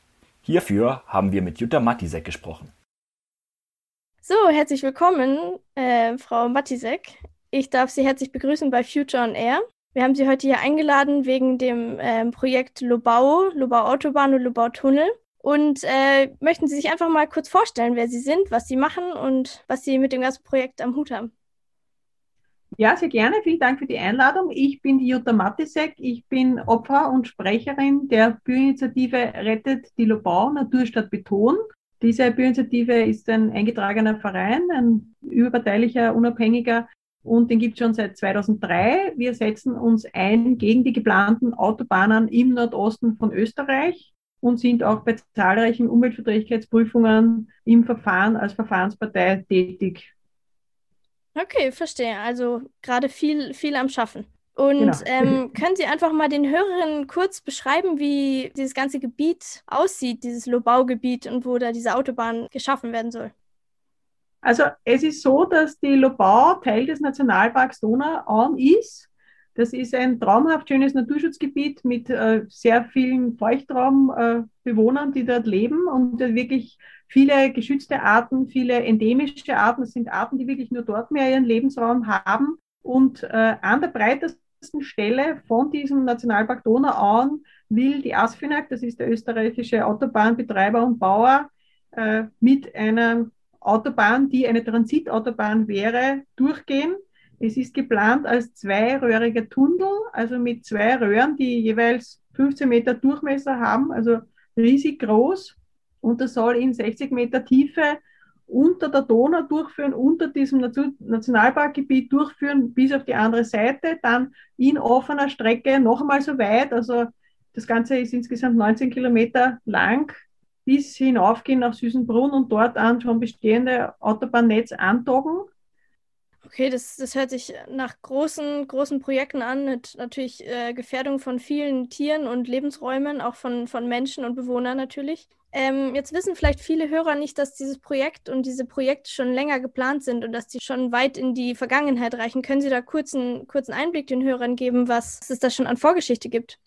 Hierfür haben wir mit Jutta Matisek gesprochen. So, herzlich willkommen, äh, Frau Matisek. Ich darf Sie herzlich begrüßen bei Future on Air. Wir haben Sie heute hier eingeladen wegen dem äh, Projekt Lobau, Lobau Autobahn und Lobau Tunnel. Und äh, möchten Sie sich einfach mal kurz vorstellen, wer Sie sind, was Sie machen und was Sie mit dem ganzen Projekt am Hut haben? Ja, sehr gerne. Vielen Dank für die Einladung. Ich bin die Jutta Matisek. Ich bin Opfer und Sprecherin der Bürgerinitiative Rettet die Lobau Naturstadt Beton. Diese Bürgerinitiative ist ein eingetragener Verein, ein überparteilicher, unabhängiger und den gibt es schon seit 2003. Wir setzen uns ein gegen die geplanten Autobahnen im Nordosten von Österreich und sind auch bei zahlreichen Umweltverträglichkeitsprüfungen im Verfahren als Verfahrenspartei tätig. Okay, verstehe. Also gerade viel, viel am Schaffen. Und Genau. ähm, können Sie einfach mal den Hörerinnen kurz beschreiben, wie dieses ganze Gebiet aussieht, dieses Lobaugebiet und wo da diese Autobahn geschaffen werden soll? Also es ist so, dass die Lobau Teil des Nationalparks Donauauen ist. Das ist ein traumhaft schönes Naturschutzgebiet mit äh, sehr vielen Feuchtraumbewohnern, äh, die dort leben und äh, wirklich viele geschützte Arten, viele endemische Arten. Das sind Arten, die wirklich nur dort mehr ihren Lebensraum haben. Und äh, an der breitesten Stelle von diesem Nationalpark Donauauen will die ASFINAG, das ist der österreichische Autobahnbetreiber und Bauer, äh, mit einer Autobahn, die eine Transitautobahn wäre, durchgehen. Es ist geplant als zweiröhriger Tunnel, also mit zwei Röhren, die jeweils 15 Meter Durchmesser haben, also riesig groß. Und das soll in 60 Meter Tiefe unter der Donau durchführen, unter diesem Nationalparkgebiet durchführen, bis auf die andere Seite, dann in offener Strecke noch einmal so weit. Also das Ganze ist insgesamt 19 Kilometer lang, bis hinaufgehen nach Süßenbrunn und dort an schon bestehende Autobahnnetz andocken. Okay, das, das hört sich nach großen, großen Projekten an, mit natürlich äh, Gefährdung von vielen Tieren und Lebensräumen, auch von, von Menschen und Bewohnern natürlich. Ähm, jetzt wissen vielleicht viele Hörer nicht, dass dieses Projekt und diese Projekte schon länger geplant sind und dass die schon weit in die Vergangenheit reichen. Können Sie da kurz einen kurzen Einblick den Hörern geben, was es da schon an Vorgeschichte gibt?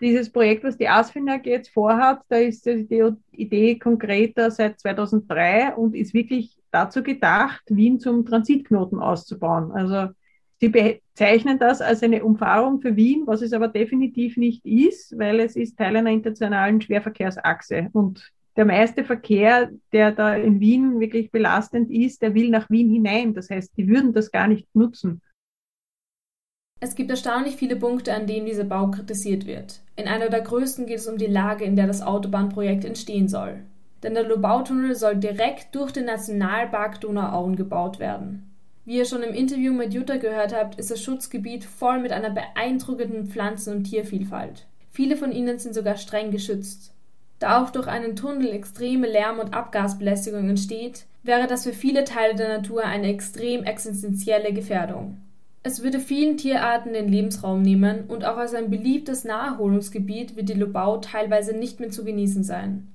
Dieses Projekt, was die ASFINAG jetzt vorhat, da ist die Idee konkreter seit 2003 und ist wirklich dazu gedacht, Wien zum Transitknoten auszubauen. Also sie bezeichnen das als eine Umfahrung für Wien, was es aber definitiv nicht ist, weil es ist Teil einer internationalen Schwerverkehrsachse und der meiste Verkehr, der da in Wien wirklich belastend ist, der will nach Wien hinein. Das heißt, die würden das gar nicht nutzen. Es gibt erstaunlich viele Punkte, an denen dieser Bau kritisiert wird. In einer der größten geht es um die Lage, in der das Autobahnprojekt entstehen soll. Denn der Lobautunnel soll direkt durch den Nationalpark Donauauen gebaut werden. Wie ihr schon im Interview mit Jutta gehört habt, ist das Schutzgebiet voll mit einer beeindruckenden Pflanzen- und Tiervielfalt. Viele von ihnen sind sogar streng geschützt. Da auch durch einen Tunnel extreme Lärm- und Abgasbelästigung entsteht, wäre das für viele Teile der Natur eine extrem existenzielle Gefährdung. Es würde vielen Tierarten den Lebensraum nehmen und auch als ein beliebtes Naherholungsgebiet wird die Lobau teilweise nicht mehr zu genießen sein.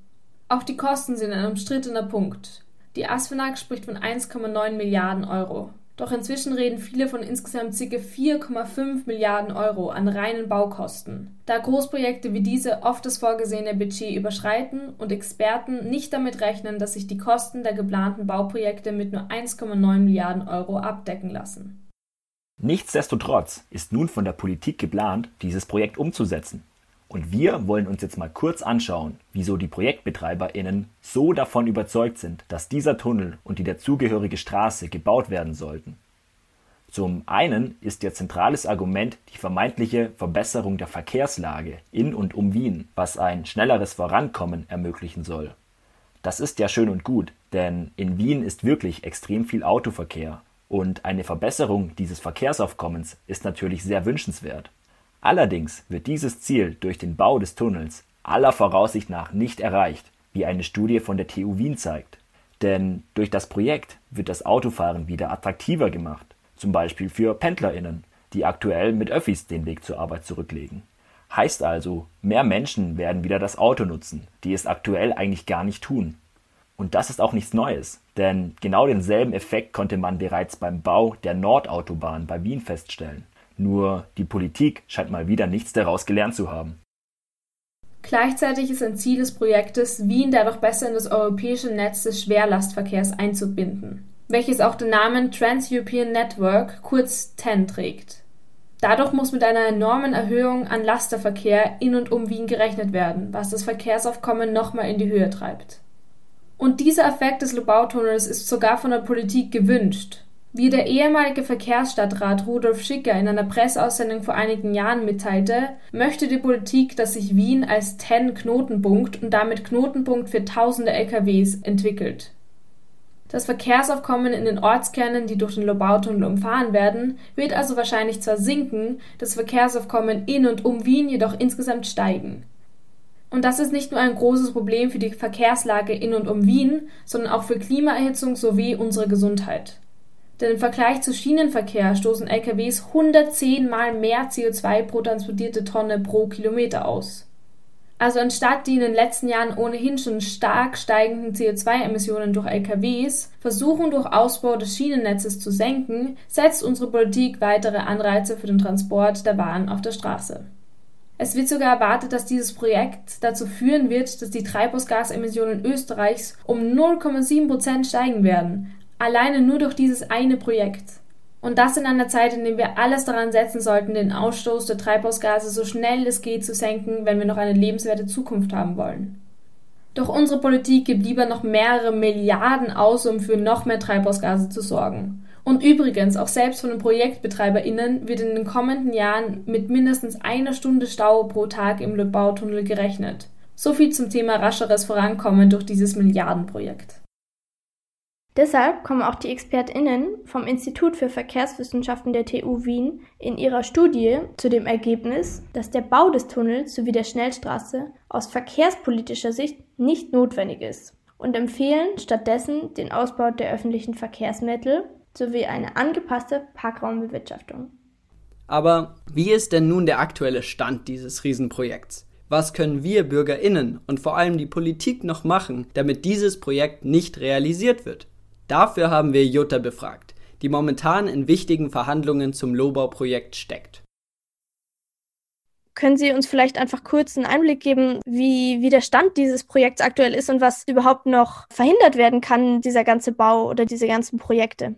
Auch die Kosten sind ein umstrittener Punkt. Die ASFINAG spricht von 1,9 Milliarden Euro. Doch inzwischen reden viele von insgesamt ca. 4,5 Milliarden Euro an reinen Baukosten. Da Großprojekte wie diese oft das vorgesehene Budget überschreiten und Experten nicht damit rechnen, dass sich die Kosten der geplanten Bauprojekte mit nur 1,9 Milliarden Euro abdecken lassen. Nichtsdestotrotz ist nun von der Politik geplant, dieses Projekt umzusetzen. Und wir wollen uns jetzt mal kurz anschauen, wieso die ProjektbetreiberInnen so davon überzeugt sind, dass dieser Tunnel und die dazugehörige Straße gebaut werden sollten. Zum einen ist ihr zentrales Argument die vermeintliche Verbesserung der Verkehrslage in und um Wien, was ein schnelleres Vorankommen ermöglichen soll. Das ist ja schön und gut, denn in Wien ist wirklich extrem viel Autoverkehr und eine Verbesserung dieses Verkehrsaufkommens ist natürlich sehr wünschenswert. Allerdings wird dieses Ziel durch den Bau des Tunnels aller Voraussicht nach nicht erreicht, wie eine Studie von der TU Wien zeigt. Denn durch das Projekt wird das Autofahren wieder attraktiver gemacht, zum Beispiel für PendlerInnen, die aktuell mit Öffis den Weg zur Arbeit zurücklegen. Heißt also, mehr Menschen werden wieder das Auto nutzen, die es aktuell eigentlich gar nicht tun. Und das ist auch nichts Neues, denn genau denselben Effekt konnte man bereits beim Bau der Nordautobahn bei Wien feststellen. Nur die Politik scheint mal wieder nichts daraus gelernt zu haben. Gleichzeitig ist ein Ziel des Projektes, Wien dadurch besser in das europäische Netz des Schwerlastverkehrs einzubinden, welches auch den Namen Trans-European Network, kurz TEN, trägt. Dadurch muss mit einer enormen Erhöhung an Lasterverkehr in und um Wien gerechnet werden, was das Verkehrsaufkommen nochmal in die Höhe treibt. Und dieser Effekt des Lobautunnels ist sogar von der Politik gewünscht. Wie der ehemalige Verkehrsstadtrat Rudolf Schicker in einer Presseaussendung vor einigen Jahren mitteilte, möchte die Politik, dass sich Wien als TEN-Knotenpunkt und damit Knotenpunkt für tausende LKWs entwickelt. Das Verkehrsaufkommen in den Ortskernen, die durch den Lobautunnel umfahren werden, wird also wahrscheinlich zwar sinken, das Verkehrsaufkommen in und um Wien jedoch insgesamt steigen. Und das ist nicht nur ein großes Problem für die Verkehrslage in und um Wien, sondern auch für Klimaerhitzung sowie unsere Gesundheit. Denn im Vergleich zu Schienenverkehr stoßen LKWs 110 mal mehr CO2 pro transportierte Tonne pro Kilometer aus. Also anstatt die in den letzten Jahren ohnehin schon stark steigenden CO2-Emissionen durch LKWs versuchen durch Ausbau des Schienennetzes zu senken, setzt unsere Politik weitere Anreize für den Transport der Waren auf der Straße. Es wird sogar erwartet, dass dieses Projekt dazu führen wird, dass die Treibhausgasemissionen Österreichs um 0,7 Prozent steigen werden. Alleine nur durch dieses eine Projekt. Und das in einer Zeit, in der wir alles daran setzen sollten, den Ausstoß der Treibhausgase so schnell es geht zu senken, wenn wir noch eine lebenswerte Zukunft haben wollen. Doch unsere Politik gibt lieber noch mehrere Milliarden aus, um für noch mehr Treibhausgase zu sorgen. Und übrigens, auch selbst von den ProjektbetreiberInnen wird in den kommenden Jahren mit mindestens einer Stunde Stau pro Tag im Lübbautunnel gerechnet. So viel zum Thema rascheres Vorankommen durch dieses Milliardenprojekt. Deshalb kommen auch die ExpertInnen vom Institut für Verkehrswissenschaften der TU Wien in ihrer Studie zu dem Ergebnis, dass der Bau des Tunnels sowie der Schnellstraße aus verkehrspolitischer Sicht nicht notwendig ist und empfehlen stattdessen den Ausbau der öffentlichen Verkehrsmittel sowie eine angepasste Parkraumbewirtschaftung. Aber wie ist denn nun der aktuelle Stand dieses Riesenprojekts? Was können wir Bürgerinnen und vor allem die Politik noch machen, damit dieses Projekt nicht realisiert wird? Dafür haben wir Jutta befragt, die momentan in wichtigen Verhandlungen zum Lobau-Projekt steckt. Können Sie uns vielleicht einfach kurz einen Einblick geben, wie, wie der Stand dieses Projekts aktuell ist und was überhaupt noch verhindert werden kann, dieser ganze Bau oder diese ganzen Projekte?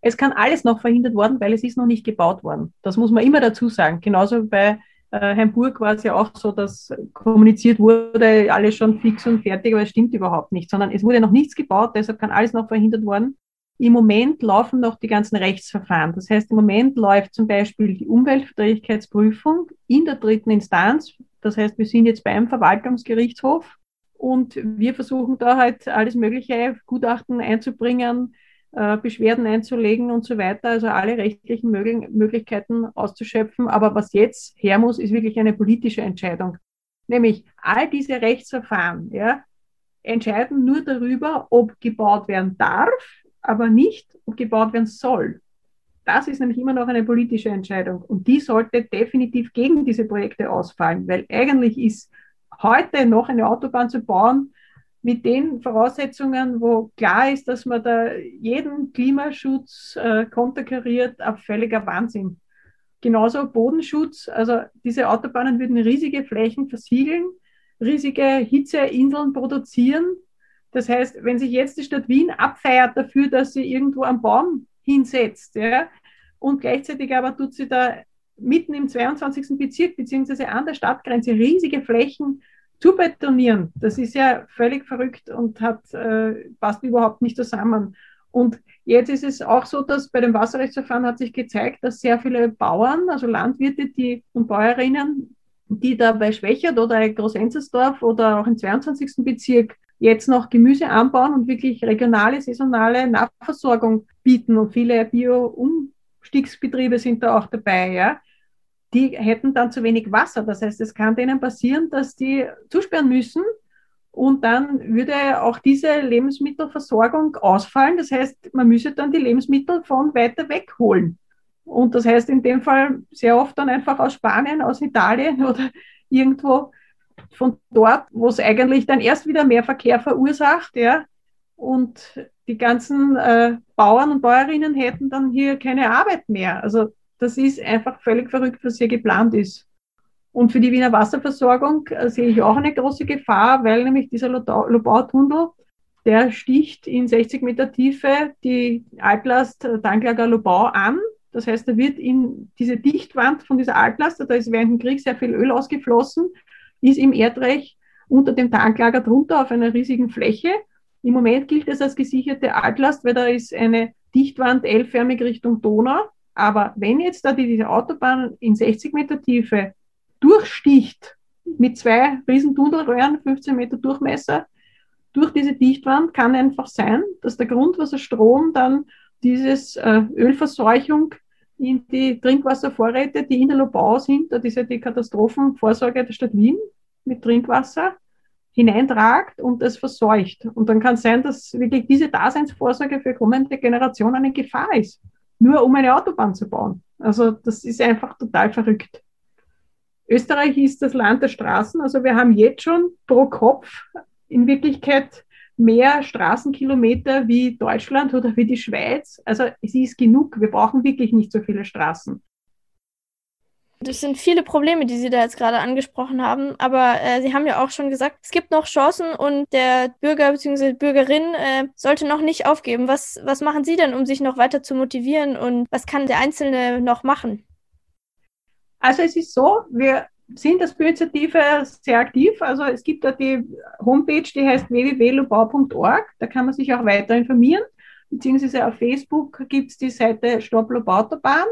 Es kann alles noch verhindert worden, weil es ist noch nicht gebaut worden. Das muss man immer dazu sagen. Genauso bei äh, Hamburg war es ja auch so, dass kommuniziert wurde, alles schon fix und fertig, aber es stimmt überhaupt nicht, sondern es wurde noch nichts gebaut, deshalb kann alles noch verhindert worden. Im Moment laufen noch die ganzen Rechtsverfahren. Das heißt, im Moment läuft zum Beispiel die Umweltverträglichkeitsprüfung in der dritten Instanz. Das heißt, wir sind jetzt beim Verwaltungsgerichtshof und wir versuchen da halt alles mögliche Gutachten einzubringen, äh, Beschwerden einzulegen und so weiter, also alle rechtlichen Möglichkeiten auszuschöpfen. Aber was jetzt her muss, ist wirklich eine politische Entscheidung. Nämlich all diese Rechtsverfahren ja, entscheiden nur darüber, ob gebaut werden darf, aber nicht, gebaut werden soll. Das ist nämlich immer noch eine politische Entscheidung und die sollte definitiv gegen diese Projekte ausfallen, weil eigentlich ist heute noch eine Autobahn zu bauen, mit den Voraussetzungen, wo klar ist, dass man da jeden Klimaschutz äh, konterkariert, ein völliger Wahnsinn. Genauso Bodenschutz, also diese Autobahnen würden riesige Flächen versiegeln, riesige Hitzeinseln produzieren. Das heißt, wenn sich jetzt die Stadt Wien abfeiert dafür, dass sie irgendwo einen Baum hinsetzt, ja, und gleichzeitig aber tut sie da mitten im 22. Bezirk beziehungsweise an der Stadtgrenze riesige Flächen zu betonieren, das ist ja völlig verrückt und hat, äh, passt überhaupt nicht zusammen. Und jetzt ist es auch so, dass bei dem Wasserrechtsverfahren hat sich gezeigt, dass sehr viele Bauern, also Landwirte die, und Bäuerinnen, die da bei Schwächert oder Großenzersdorf oder auch im 22. Bezirk jetzt noch Gemüse anbauen und wirklich regionale, saisonale Nachversorgung bieten. Und viele Bio-Umstiegsbetriebe sind da auch dabei. Ja die hätten dann zu wenig Wasser. Das heißt, es kann denen passieren, dass die zusperren müssen und dann würde auch diese Lebensmittelversorgung ausfallen. Das heißt, man müsse dann die Lebensmittel von weiter weg holen. Und das heißt in dem Fall sehr oft dann einfach aus Spanien, aus Italien oder irgendwo von dort, wo es eigentlich dann erst wieder mehr Verkehr verursacht, ja. Und die ganzen äh, Bauern und Bäuerinnen hätten dann hier keine Arbeit mehr. Also das ist einfach völlig verrückt, was hier geplant ist. Und für die Wiener Wasserversorgung äh, sehe ich auch eine große Gefahr, weil nämlich dieser Lobau-Tunnel, der sticht in 60 Meter Tiefe die Altlast Tanklager Lobau an. Das heißt, da wird in diese Dichtwand von dieser Altlast, da ist während dem Krieg sehr viel Öl ausgeflossen, ist im Erdreich unter dem Tanklager drunter auf einer riesigen Fläche. Im Moment gilt es als gesicherte Altlast, weil da ist eine Dichtwand L-förmig Richtung Donau. Aber wenn jetzt da diese Autobahn in 60 Meter Tiefe durchsticht mit zwei riesen Tunnelröhren, 15 Meter Durchmesser, durch diese Dichtwand kann einfach sein, dass der Grundwasserstrom dann dieses äh, Ölverseuchung in die Trinkwasservorräte, die in der Lobau sind, das ist ja die Katastrophenvorsorge der Stadt Wien mit Trinkwasser, hineintragt und es verseucht. Und dann kann es sein, dass wirklich diese Daseinsvorsorge für kommende Generationen eine Gefahr ist nur um eine Autobahn zu bauen. Also das ist einfach total verrückt. Österreich ist das Land der Straßen. Also wir haben jetzt schon pro Kopf in Wirklichkeit mehr Straßenkilometer wie Deutschland oder wie die Schweiz. Also es ist genug. Wir brauchen wirklich nicht so viele Straßen. Das sind viele Probleme, die Sie da jetzt gerade angesprochen haben, aber äh, Sie haben ja auch schon gesagt, es gibt noch Chancen und der Bürger bzw. Bürgerin äh, sollte noch nicht aufgeben. Was, was machen Sie denn, um sich noch weiter zu motivieren und was kann der Einzelne noch machen? Also es ist so, wir sind als Bürgerinitiative sehr aktiv. Also es gibt da die Homepage, die heißt www.lobau.org. Da kann man sich auch weiter informieren. Beziehungsweise auf Facebook gibt es die Seite Stopp Lobautobahn.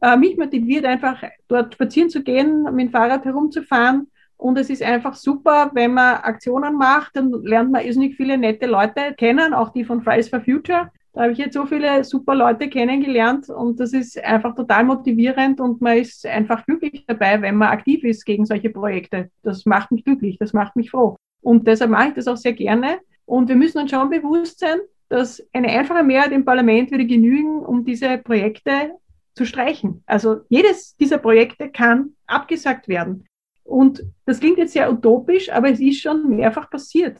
Äh, mich motiviert einfach, dort spazieren zu gehen, mit dem Fahrrad herumzufahren. Und es ist einfach super, wenn man Aktionen macht, dann lernt man irrsinnig viele nette Leute kennen, auch die von Fridays for Future. Da habe ich jetzt so viele super Leute kennengelernt und das ist einfach total motivierend und man ist einfach glücklich dabei, wenn man aktiv ist gegen solche Projekte. Das macht mich glücklich, das macht mich froh. Und deshalb mache ich das auch sehr gerne. Und wir müssen uns schon bewusst sein, dass eine einfache Mehrheit im Parlament würde genügen, um diese Projekte zu streichen. Also jedes dieser Projekte kann abgesagt werden. Und das klingt jetzt sehr utopisch, aber es ist schon mehrfach passiert.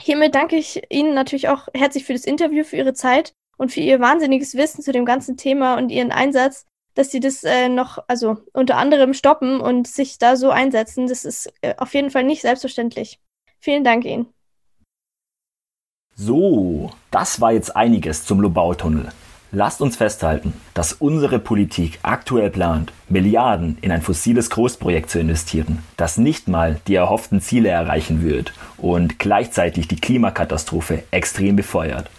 Hiermit danke ich Ihnen natürlich auch herzlich für das Interview, für Ihre Zeit und für Ihr wahnsinniges Wissen zu dem ganzen Thema und Ihren Einsatz, dass Sie das äh, noch, also unter anderem stoppen und sich da so einsetzen. Das ist äh, auf jeden Fall nicht selbstverständlich. Vielen Dank Ihnen. So, das war jetzt einiges zum Lobautunnel. Lasst uns festhalten, dass unsere Politik aktuell plant, Milliarden in ein fossiles Großprojekt zu investieren, das nicht mal die erhofften Ziele erreichen wird und gleichzeitig die Klimakatastrophe extrem befeuert.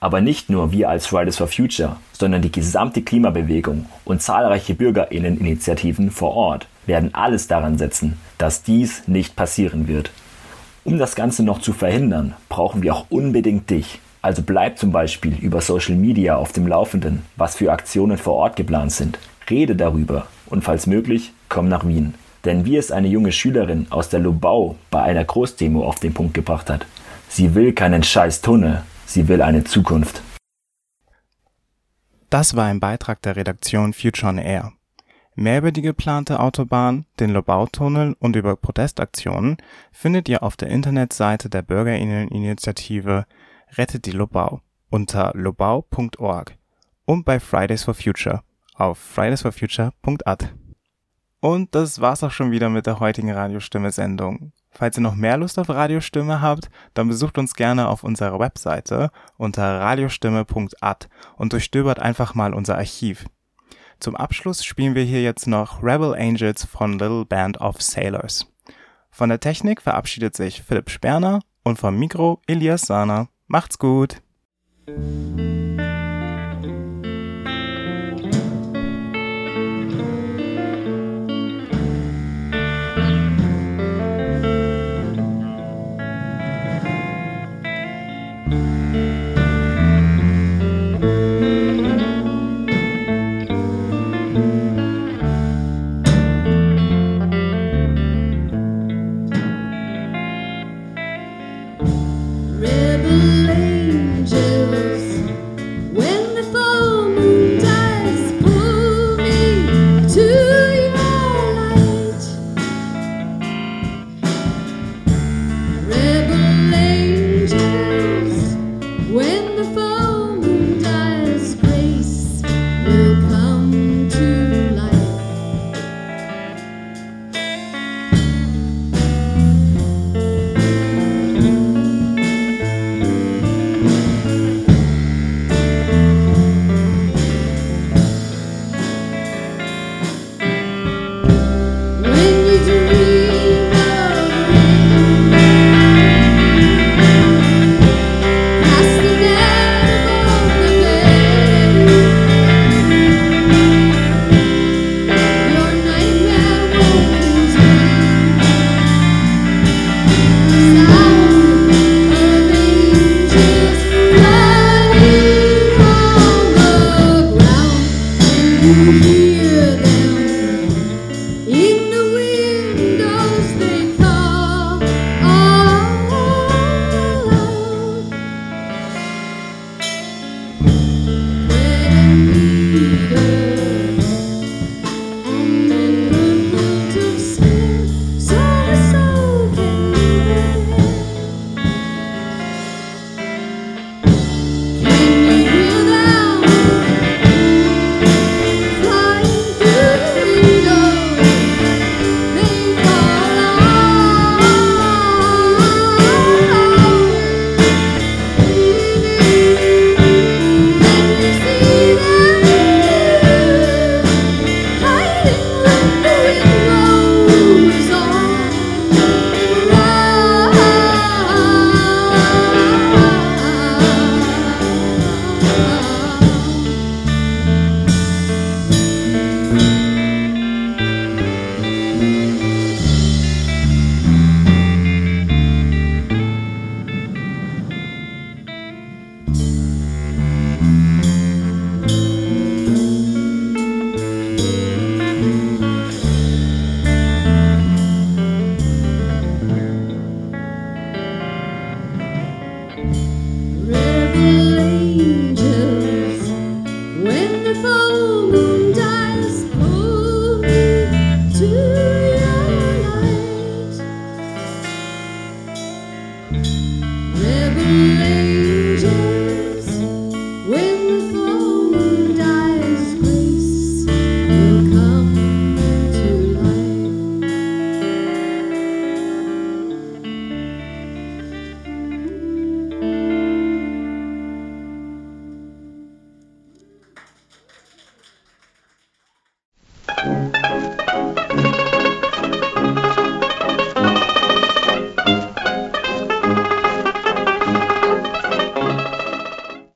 Aber nicht nur wir als Fridays for Future, sondern die gesamte Klimabewegung und zahlreiche Bürgerinneninitiativen vor Ort werden alles daran setzen, dass dies nicht passieren wird. Um das Ganze noch zu verhindern, brauchen wir auch unbedingt dich, also bleib zum Beispiel über Social Media auf dem Laufenden, was für Aktionen vor Ort geplant sind. Rede darüber und falls möglich, komm nach Wien. Denn wie es eine junge Schülerin aus der Lobau bei einer Großdemo auf den Punkt gebracht hat, sie will keinen scheiß Tunnel, sie will eine Zukunft. Das war ein Beitrag der Redaktion Future on Air. Mehr über die geplante Autobahn, den Lobautunnel und über Protestaktionen findet ihr auf der Internetseite der Bürgerinneninitiative Rettet die Lobau unter lobau.org und bei Fridays for Future auf fridaysforfuture.at. Und das war's auch schon wieder mit der heutigen Radiostimme-Sendung. Falls ihr noch mehr Lust auf Radiostimme habt, dann besucht uns gerne auf unserer Webseite unter radiostimme.at und durchstöbert einfach mal unser Archiv. Zum Abschluss spielen wir hier jetzt noch Rebel Angels von Little Band of Sailors. Von der Technik verabschiedet sich Philipp Sperner und vom Mikro Elias Sahner. Macht's gut.